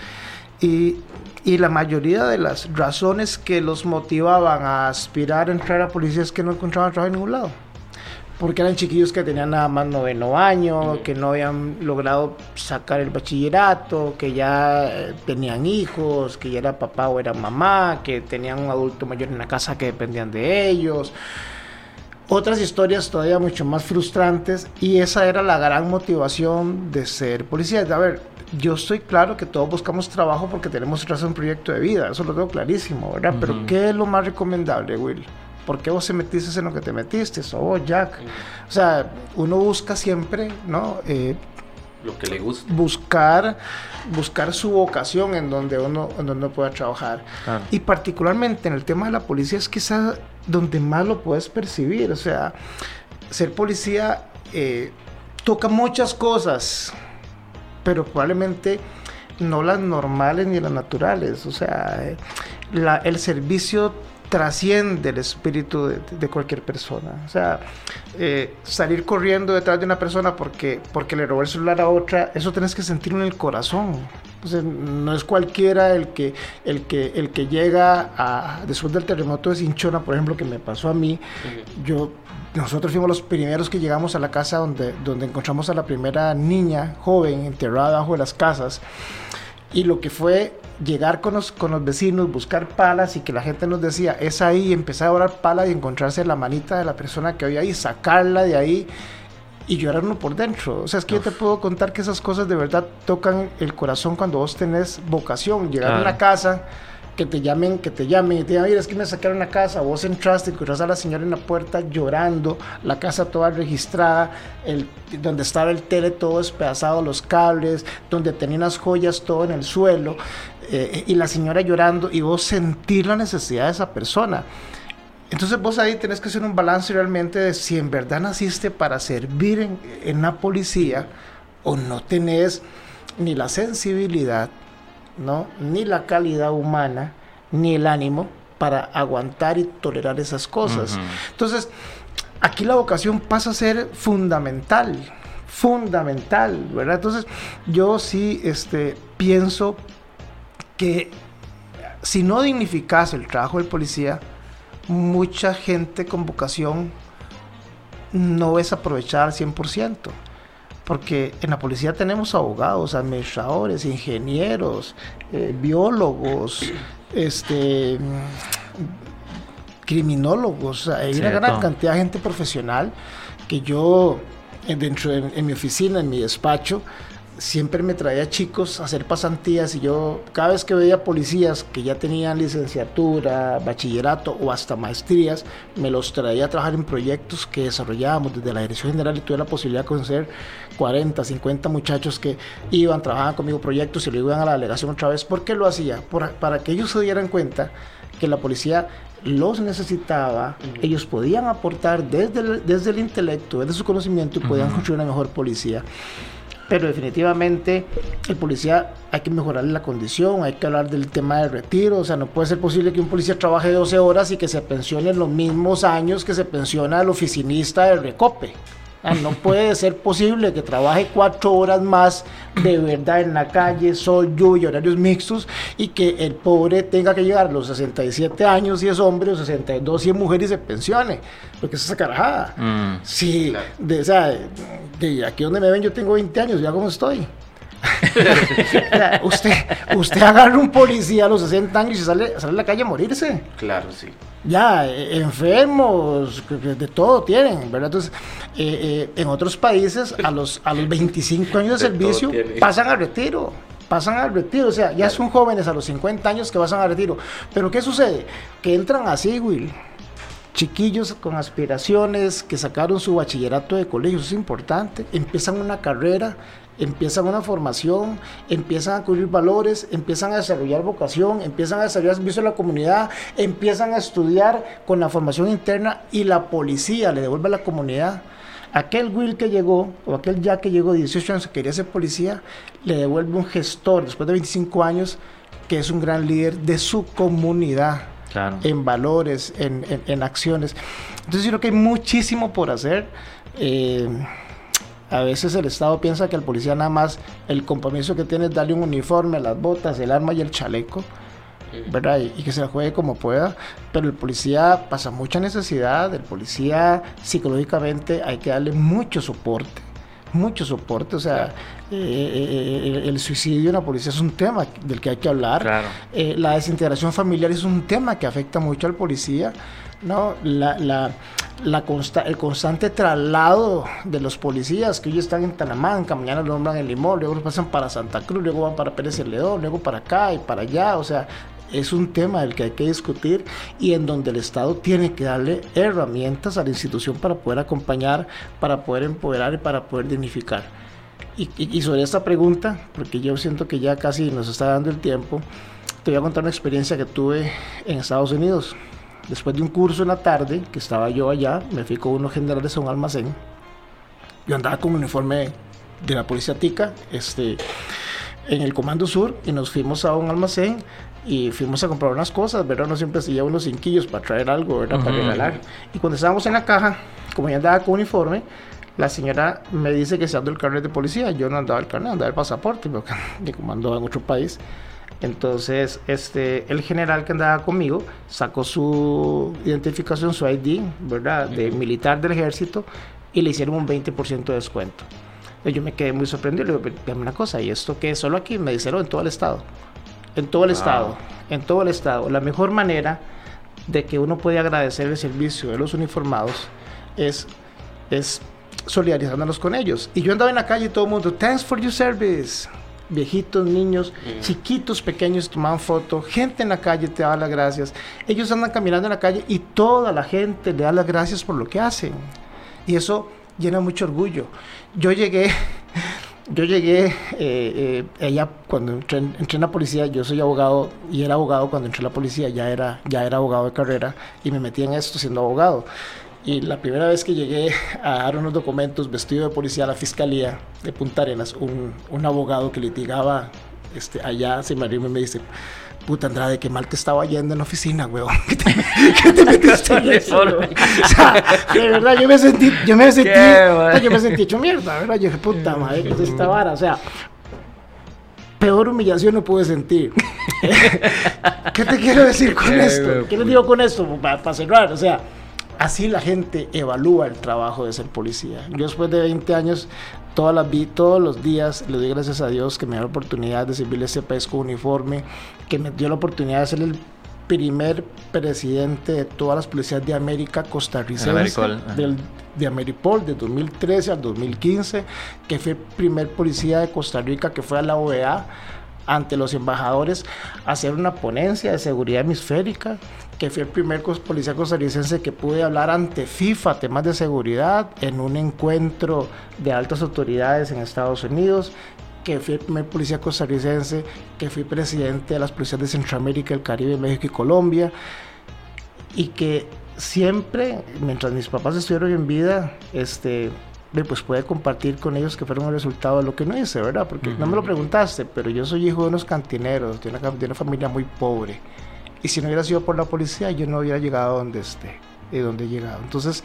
Y, y, la mayoría de las razones que los motivaban a aspirar a entrar a policía es que no encontraban trabajo en ningún lado porque eran chiquillos que tenían nada más noveno año, que no habían logrado sacar el bachillerato, que ya eh, tenían hijos, que ya era papá o era mamá, que tenían un adulto mayor en la casa que dependían de ellos. Otras historias todavía mucho más frustrantes y esa era la gran motivación de ser policía. A ver, yo estoy claro que todos buscamos trabajo porque tenemos un proyecto de vida, eso lo tengo clarísimo, ¿verdad? Pero ¿qué es lo más recomendable, Will? ¿Por qué vos se metiste en lo que te metiste? O vos, Jack. O sea, uno busca siempre, ¿no? Eh, lo que le gusta. Buscar, buscar su vocación en donde uno, en donde pueda trabajar. Y particularmente en el tema de la policía es quizá donde más lo puedes percibir. O sea, ser policía eh, toca muchas cosas, pero probablemente no las normales ni las naturales. O sea, eh, el servicio trasciende el espíritu de, cualquier persona. O sea, eh, salir corriendo detrás de una persona porque, porque le robó el celular a otra, eso tienes que sentirlo en el corazón. no es cualquiera el que, el que, el que llega a, después del terremoto de Cinchona, por ejemplo, que me pasó a mí. Yo, nosotros fuimos los primeros que llegamos a la casa donde, donde encontramos a la primera niña joven enterrada bajo de las casas. Y lo que fue llegar con los, con los vecinos, buscar palas y que la gente nos decía, es ahí, empezar a orar pala y encontrarse la manita de la persona que había ahí, sacarla de ahí y llorarlo por dentro. O sea, es que yo te puedo contar que esas cosas de verdad tocan el corazón cuando vos tenés vocación. Llegar a una casa, que te llamen, que te llamen y te digan, mira, es que me sacaron la casa, vos entraste, encontrás a la señora en la puerta llorando, la casa toda registrada, el, donde estaba el tele todo despedazado, los cables, donde tenían las joyas todo en el suelo, eh, y la señora llorando, y vos sentir la necesidad de esa persona. Entonces vos ahí tenés que hacer un balance realmente de si en verdad naciste para servir en, en la policía o no tenés ni la sensibilidad, ¿no? ni la calidad humana, ni el ánimo para aguantar y tolerar esas cosas. Entonces, aquí la vocación pasa a ser fundamental, fundamental, ¿verdad? Entonces, yo sí este, pienso que si no dignificas el trabajo del policía, mucha gente con vocación no es aprovechada al 100%, porque en la policía tenemos abogados, administradores, ingenieros, eh, biólogos, este, criminólogos, hay una gran cantidad de gente profesional que yo dentro de, en mi oficina, en mi despacho, siempre me traía chicos a hacer pasantías y yo cada vez que veía policías que ya tenían licenciatura, bachillerato o hasta maestrías, me los traía a trabajar en proyectos que desarrollábamos desde la Dirección General y tuve la posibilidad de conocer 40, 50 muchachos que iban, trabajaban conmigo proyectos y luego iban a la delegación otra vez. ¿Por qué lo hacía? para que ellos se dieran cuenta que la policía los necesitaba, ellos podían aportar desde el, desde el intelecto, desde su conocimiento y podían construir una mejor policía pero definitivamente el policía hay que mejorarle la condición, hay que hablar del tema del retiro, o sea, no puede ser posible que un policía trabaje 12 horas y que se pensione en los mismos años que se pensiona el oficinista del Recope. Ah, no puede ser posible que trabaje cuatro horas más de verdad en la calle, sol, lluvia, horarios mixtos, y que el pobre tenga que llegar a los 67 años si es hombre, o 62 si es mujer y se pensione. Porque es esa carajada. Mm. Sí, de, o sea, de aquí donde me ven yo tengo 20 años, ya como estoy. usted, usted agarra un policía a los 60 años y sale, sale a la calle a morirse. Claro, sí. Ya, e, enfermos, de todo tienen, ¿verdad? Entonces, eh, eh, en otros países, a los, a los 25 años de, servicio, pasan al retiro pasan al retiro, o sea, ya son jóvenes a los 50 años que pasan al retiro. Pero ¿qué sucede? Que entran así, Will, chiquillos con aspiraciones que sacaron su bachillerato de colegio, eso es importante, empiezan una carrera, empiezan una formación, empiezan a cubrir valores, empiezan a desarrollar vocación, empiezan a desarrollar servicio a la comunidad, empiezan a estudiar con la formación interna y la policía le devuelve a la comunidad. Aquel Will que llegó, o aquel ya que llegó 18 años que quería ser policía, le devuelve un gestor después de 25 años que es un gran líder de su comunidad. en valores, en, acciones. Entonces yo creo que hay muchísimo por hacer. Eh, a veces el Estado piensa que el policía nada más el compromiso que tiene es darle un uniforme, las botas, el arma y el chaleco, ¿verdad? Y, que se la juegue como pueda. Pero el policía pasa mucha necesidad, el policía psicológicamente hay que darle mucho soporte mucho soporte, o sea, eh, eh, eh, el, suicidio en la policía es un tema del que hay que hablar, la desintegración familiar es un tema que afecta mucho al policía, ¿no? La, la, la el constante traslado de los policías que hoy están en Talamanca, mañana lo nombran en Limón, luego pasan para Santa Cruz, luego van para Pérez León, luego para acá y para allá, o sea, es un tema del que hay que discutir y en donde el Estado tiene que darle herramientas a la institución para poder acompañar, para poder empoderar y para poder dignificar. Y, y, sobre esta pregunta, porque yo siento que ya casi nos está dando el tiempo, te voy a contar una experiencia que tuve en Estados Unidos. Después de un curso en la tarde, que estaba yo allá, me fui con unos generales a un almacén. Yo andaba con un uniforme de la policía tica este, en el Comando Sur y nos fuimos a un almacén y fuimos a comprar unas cosas, ¿verdad? No siempre se lleva unos cinquillos para traer algo, ¿verdad? Para regalar. Y cuando estábamos en la caja, como ya andaba con uniforme, la señora me dice que se ando el carnet de policía. Yo no andaba el carnet, andaba el pasaporte, porque como andaba en otro país. Entonces, este, el general que andaba conmigo sacó su identificación, su ID, ¿verdad? De militar del ejército y le hicieron un 20% de descuento. yo me quedé muy sorprendido. Le digo, dame una cosa, ¿y esto qué es? Solo aquí, me dijeron, en todo el estado. En todo el estado. En todo el estado. La mejor manera de que uno puede agradecer el servicio de los uniformados es, es solidarizándonos con ellos. Y yo andaba en la calle y todo el mundo, thanks for your service. Viejitos, niños, chiquitos, pequeños tomaban fotos, gente en la calle te da las gracias. Ellos andan caminando en la calle y toda la gente le da las gracias por lo que hacen. Y eso llena mucho orgullo. Yo llegué, yo llegué eh, eh, ella cuando entré, entré, en la policía, yo soy abogado y era abogado cuando entré en la policía, ya era, ya era abogado de carrera y me metí en esto siendo abogado. Y la primera vez que llegué a dar unos documentos vestido de policía a la fiscalía de Punta Arenas, un, un abogado que litigaba este, allá se me arriba y me dice, puta Andrade, qué mal te estaba yendo en la oficina, weón. ¿Qué te, qué te metiste en eso, O sea, de verdad, yo me sentí, yo me sentí, yo me sentí hecho mierda, ¿verdad? Yo dije, puta madre, ¿qué es esta vara? O sea, peor humillación no pude sentir. ¿Qué te quiero decir con esto? ¿Qué les digo con esto? Para cerrar, o sea, así la gente evalúa el trabajo de ser policía. Yo después de 20 años, todas las vi, todos los días le doy gracias a Dios que me dio la oportunidad de servirle ese país con uniforme, que me dio la oportunidad de ser el primer presidente de todas las policías de América costarricense, del, de Ameripol, de 2013 al 2015, que fue el primer policía de Costa Rica que fue a la OEA ante los embajadores a hacer una ponencia de seguridad hemisférica, que fui el primer policía costarricense que pude hablar ante FIFA temas de seguridad en un encuentro de altas autoridades en Estados Unidos, que fui el primer policía costarricense, que fui presidente de las policías de Centroamérica, el Caribe, México y Colombia, y que siempre, mientras mis papás estuvieron en vida, este, pues puede compartir con ellos que fueron el resultado de lo que no hice, ¿verdad? Porque no me lo preguntaste, pero yo soy hijo de unos cantineros, de una, de una familia muy pobre. Y si no hubiera sido por la policía, yo no hubiera llegado a donde esté y donde he llegado. Entonces,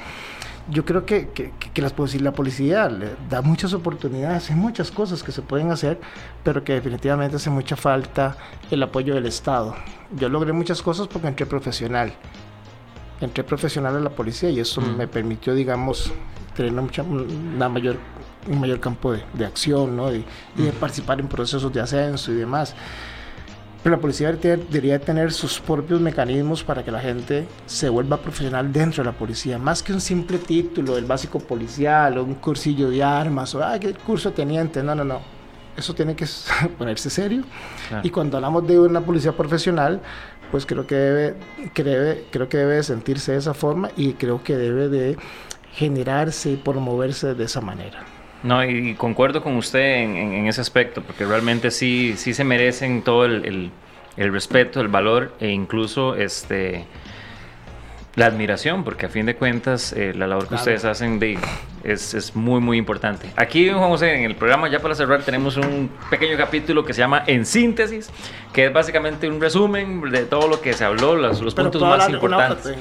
yo creo que, que, que las, la policía le da muchas oportunidades, hay muchas cosas que se pueden hacer, pero que definitivamente hace mucha falta el apoyo del Estado. Yo logré muchas cosas porque entré profesional. Entré profesional en la policía y eso me permitió, digamos, tener mucha, una mayor, un mayor campo de, de acción ¿no? y, y de participar en procesos de ascenso y demás. Pero la policía debería tener sus propios mecanismos para que la gente se vuelva profesional dentro de la policía, más que un simple título del básico policial o un cursillo de armas o ay, qué curso teniente. No, no, no. Eso tiene que ponerse serio. Claro. Y cuando hablamos de una policía profesional, pues creo que debe, que debe, creo que debe sentirse de esa forma y creo que debe de generarse y promoverse de esa manera. No, y concuerdo con usted en, en, en, ese aspecto, porque realmente sí, sí se merecen todo el, el, el respeto, el valor e incluso este la admiración, porque a fin de cuentas eh, la labor que claro. ustedes hacen de, es, es, muy, muy importante. Aquí, Juan José, en el programa, ya para cerrar, tenemos un pequeño capítulo que se llama En Síntesis, que es básicamente un resumen de todo lo que se habló, los, los puntos más importantes.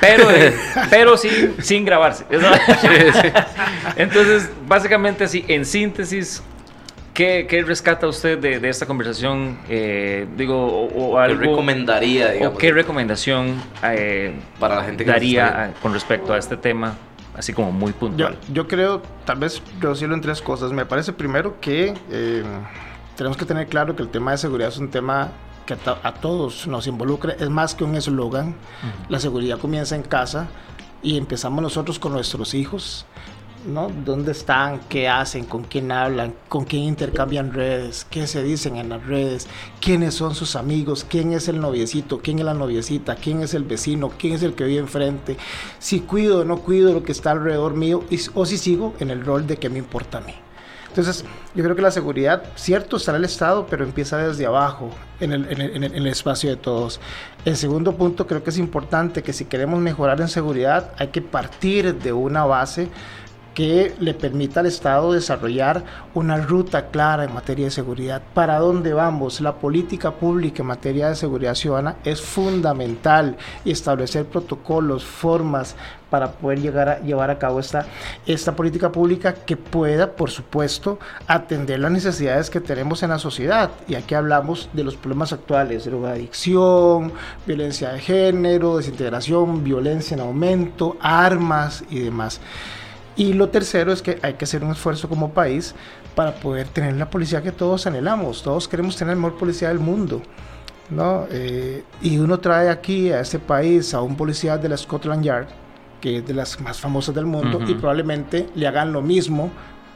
Pero, eh, pero sí, sin grabarse. Entonces, básicamente, sí, en síntesis, ¿Qué, ¿Qué, rescata usted de, de esta conversación? Eh, digo, o, o algo, ¿Qué recomendaría? Digamos, ¿O qué recomendación eh, para la gente que daría a, con respecto a este tema? Así como muy puntual. Yo, yo creo, tal vez reducirlo en tres cosas. Me parece primero que eh, tenemos que tener claro que el tema de seguridad es un tema que a, a todos nos involucra. Es más que un eslogan. Uh -huh. La seguridad comienza en casa y empezamos nosotros con nuestros hijos. ¿No? ¿Dónde están? ¿Qué hacen? ¿Con quién hablan? ¿Con quién intercambian redes? ¿Qué se dicen en las redes? ¿Quiénes son sus amigos? ¿Quién es el noviecito? ¿Quién es la noviecita? ¿Quién es el vecino? ¿Quién es el que vive enfrente? Si cuido o no cuido lo que está alrededor mío o si sigo en el rol de que me importa a mí. Entonces, yo creo que la seguridad, cierto, está en el Estado, pero empieza desde abajo, en el, en, el, en el, espacio de todos. El segundo punto, creo que es importante que si queremos mejorar en seguridad, hay que partir de una base que le permita al Estado desarrollar una ruta clara en materia de seguridad. ¿Para dónde vamos? La política pública en materia de seguridad ciudadana es fundamental y establecer protocolos, formas para poder llegar a llevar a cabo esta, esta política pública que pueda, por supuesto, atender las necesidades que tenemos en la sociedad. Y aquí hablamos de los problemas actuales, drogadicción, violencia de género, desintegración, violencia en aumento, armas y demás. Y lo tercero es que hay que hacer un esfuerzo como país para poder tener la policía que todos anhelamos. Todos queremos tener la mejor policía del mundo. ¿no? Eh, y uno trae aquí a este país a un policía de la Scotland Yard, que es de las más famosas del mundo, y probablemente le hagan lo mismo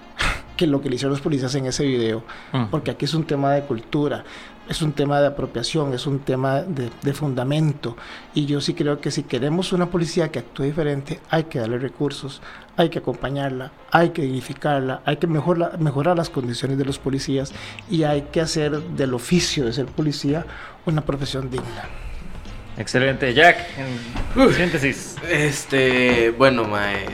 que lo que le hicieron los policías en ese video, mm. porque aquí es un tema de cultura, es un tema de apropiación, es un tema de, de, fundamento. Y yo sí creo que si queremos una policía que actúe diferente, hay que darle recursos, hay que acompañarla, hay que dignificarla, hay que mejorar, mejorar las condiciones de los policías y hay que hacer del oficio de ser policía una profesión digna. Excelente, Jack. En síntesis. Este, bueno, mae,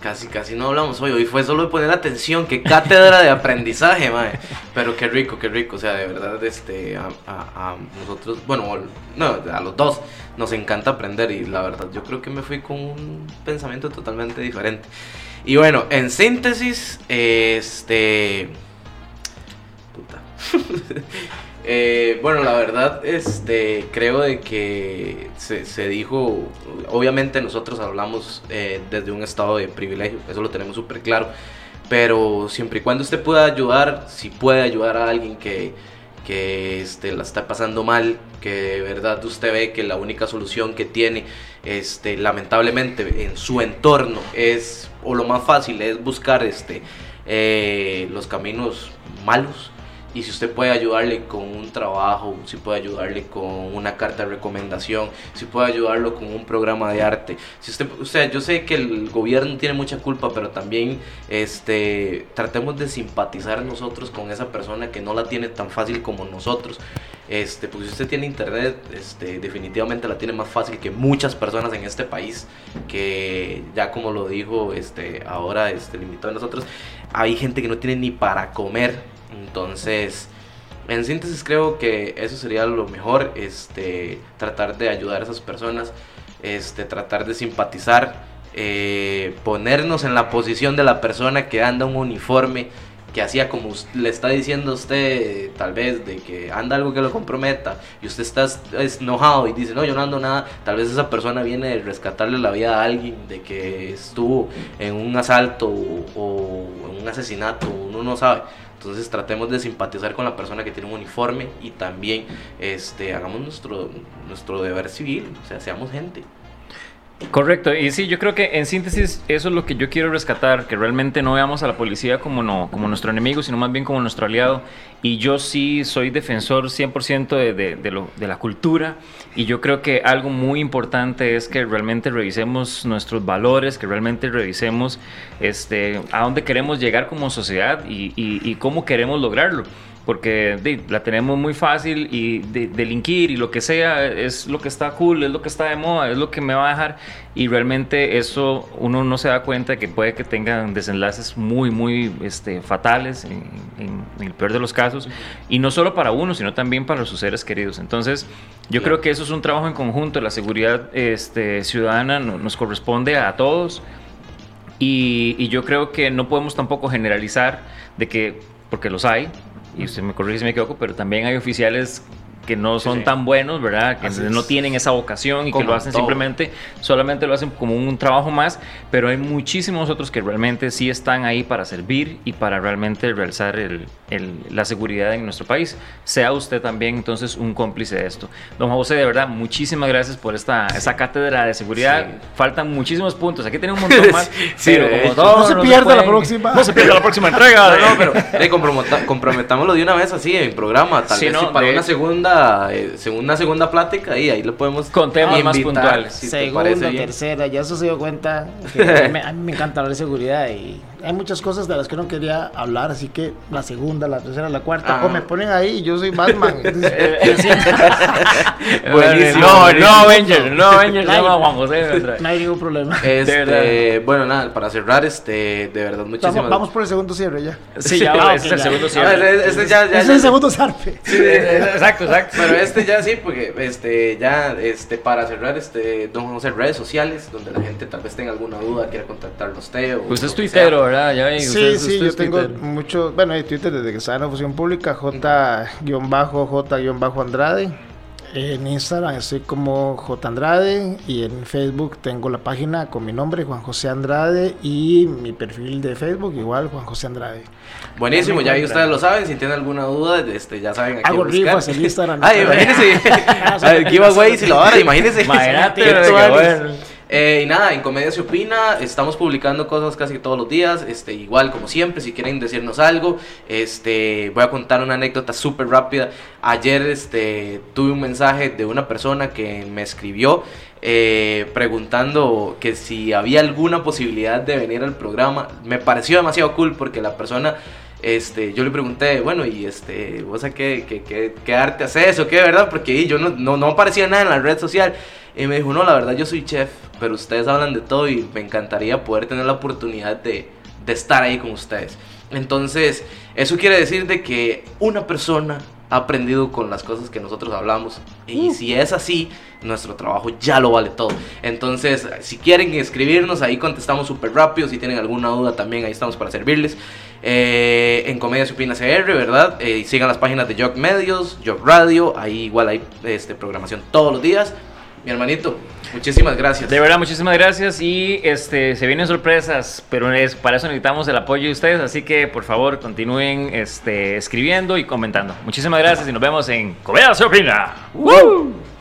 casi casi no hablamos hoy. Hoy fue solo de poner atención, qué cátedra de aprendizaje, mae. Pero qué rico, qué rico. O sea, de verdad, este, a, nosotros, bueno, no, a los dos nos encanta aprender y la verdad, yo creo que me fui con un pensamiento totalmente diferente. Y bueno, en síntesis, este, puta. Eh, bueno, la verdad, este, creo de que se, dijo, obviamente nosotros hablamos eh, desde un estado de privilegio, eso lo tenemos súper claro, pero siempre y cuando usted pueda ayudar, si puede ayudar a alguien que, que este, la está pasando mal, que de verdad usted ve que la única solución que tiene, este, lamentablemente en su entorno es, o lo más fácil es buscar este, eh, los caminos malos y si usted puede ayudarle con un trabajo, si puede ayudarle con una carta de recomendación, si puede ayudarlo con un programa de arte, si usted, o sea, yo sé que el gobierno tiene mucha culpa, pero también este, tratemos de simpatizar nosotros con esa persona que no la tiene tan fácil como nosotros. Este, pues si usted tiene internet, este, definitivamente la tiene más fácil que muchas personas en este país, que ya como lo dijo este, ahora este, limitado a nosotros, hay gente que no tiene ni para comer entonces, en síntesis creo que eso sería lo mejor, este, tratar de ayudar a esas personas, este, tratar de simpatizar, eh, ponernos en la posición de la persona que anda un uniforme, que hacía como le está diciendo usted, tal vez, de que anda algo que lo comprometa, y usted está enojado y dice, no, yo no ando nada, tal vez esa persona viene a rescatarle la vida a alguien, de que estuvo en un asalto o en un asesinato, uno no sabe. Entonces tratemos de simpatizar con la persona que tiene un uniforme y también este, hagamos nuestro, nuestro deber civil, o sea, seamos gente. Correcto, y sí, yo creo que en síntesis eso es lo que yo quiero rescatar, que realmente no veamos a la policía como, no, como nuestro enemigo, sino más bien como nuestro aliado. Y yo sí soy defensor 100% de, de, de, de la cultura, y yo creo que algo muy importante es que realmente revisemos nuestros valores, que realmente revisemos este, a dónde queremos llegar como sociedad y, y cómo queremos lograrlo porque la tenemos muy fácil y delinquir y lo que sea es lo que está cool, es lo que está de moda, es lo que me va a dejar. Y realmente eso uno no se da cuenta de que puede que tengan desenlaces muy, muy este, fatales en, el peor de los casos. Y no solo para uno, sino también para sus seres queridos. Entonces, yo creo que eso es un trabajo en conjunto, la seguridad este, ciudadana nos corresponde a todos. Y, y yo creo que no podemos tampoco generalizar de que, porque los hay, y usted me corrige si me equivoco, pero también hay oficiales que no son tan buenos, ¿verdad? Que no tienen esa vocación y que lo hacen simplemente, solamente lo hacen como un trabajo más, pero hay muchísimos otros que realmente sí están ahí para servir y para realmente realizar el, la seguridad en nuestro país. Sea usted también entonces un cómplice de esto. Don José, de verdad, muchísimas gracias por esta esa cátedra de seguridad. Faltan muchísimos puntos, aquí tenemos un montón más, pero como todo, no se pierda la próxima. No se pierda la próxima entrega. no, pero eh, comprometámoslo de una vez así en programa, tal vez para una segunda eh, segunda, segunda plática y ahí lo podemos con temas más puntuales. segunda, tercera, ya eso se dio cuenta. a, mí, me encanta hablar de seguridad y hay muchas cosas de las que no quería hablar, así que la segunda, la tercera, la cuarta, o me ponen ahí y yo soy Batman. Buenísimo. No, no Avengers, no Avengers, no, Juan José. No hay ningún problema. Este, bueno, nada, para cerrar, este, de verdad, muchísimas Vamos, vamos por el segundo cierre ya. Sí, ya, ah, es el segundo cierre. este ya, ya, es el segundo zarpe. Sí, exacto, exacto. Pero este ya sí, porque este, ya, este, para cerrar, este, don José, redes sociales, donde la gente tal vez tenga alguna duda, quiera contactarlo a usted. O pues es tuitero, ¿verdad? Ya sí, sí, yo tengo mucho, bueno, hay Twitter desde que estaba en la fusión pública, J-J-Andrade. En Instagram estoy como J. Andrade y en Facebook tengo la página con mi nombre, Juan José Andrade, y mi perfil de Facebook igual, Juan José Andrade. Buenísimo, ya ahí ustedes lo saben, si tienen alguna duda, este, ya saben a Hago rifas en Instagram. Ay, imagínense, el giveaway si lo ahora, imagínense. Imagínate, eh, y nada, en Comedia se opina, estamos publicando cosas casi todos los días, este, igual como siempre, si quieren decirnos algo, este, voy a contar una anécdota súper rápida. Ayer este, tuve un mensaje de una persona que me escribió eh, preguntando que si había alguna posibilidad de venir al programa. Me pareció demasiado cool porque la persona este, yo le pregunté, bueno, y este, ¿vos a qué, qué, arte haces o qué, verdad? Porque yo no, no, no, aparecía nada en la red social. Y me dijo, no, la verdad yo soy chef, pero ustedes hablan de todo y me encantaría poder tener la oportunidad de, de estar ahí con ustedes. Entonces, eso quiere decir de que una persona ha aprendido con las cosas que nosotros hablamos. Y si es así, nuestro trabajo ya lo vale todo. Entonces, si quieren escribirnos, ahí contestamos súper rápido. Si tienen alguna duda, también ahí estamos para servirles. Eh, en Comedia Supina CR, ¿verdad? Eh, sigan las páginas de Jog Medios, Jog Radio. Ahí igual hay este, programación todos los días. Mi hermanito, muchísimas gracias. De verdad, muchísimas gracias. Y este se vienen sorpresas, pero es, para eso necesitamos el apoyo de ustedes. Así que por favor continúen este, escribiendo y comentando. Muchísimas gracias y nos vemos en Comedia Se Opina. ¡Woo!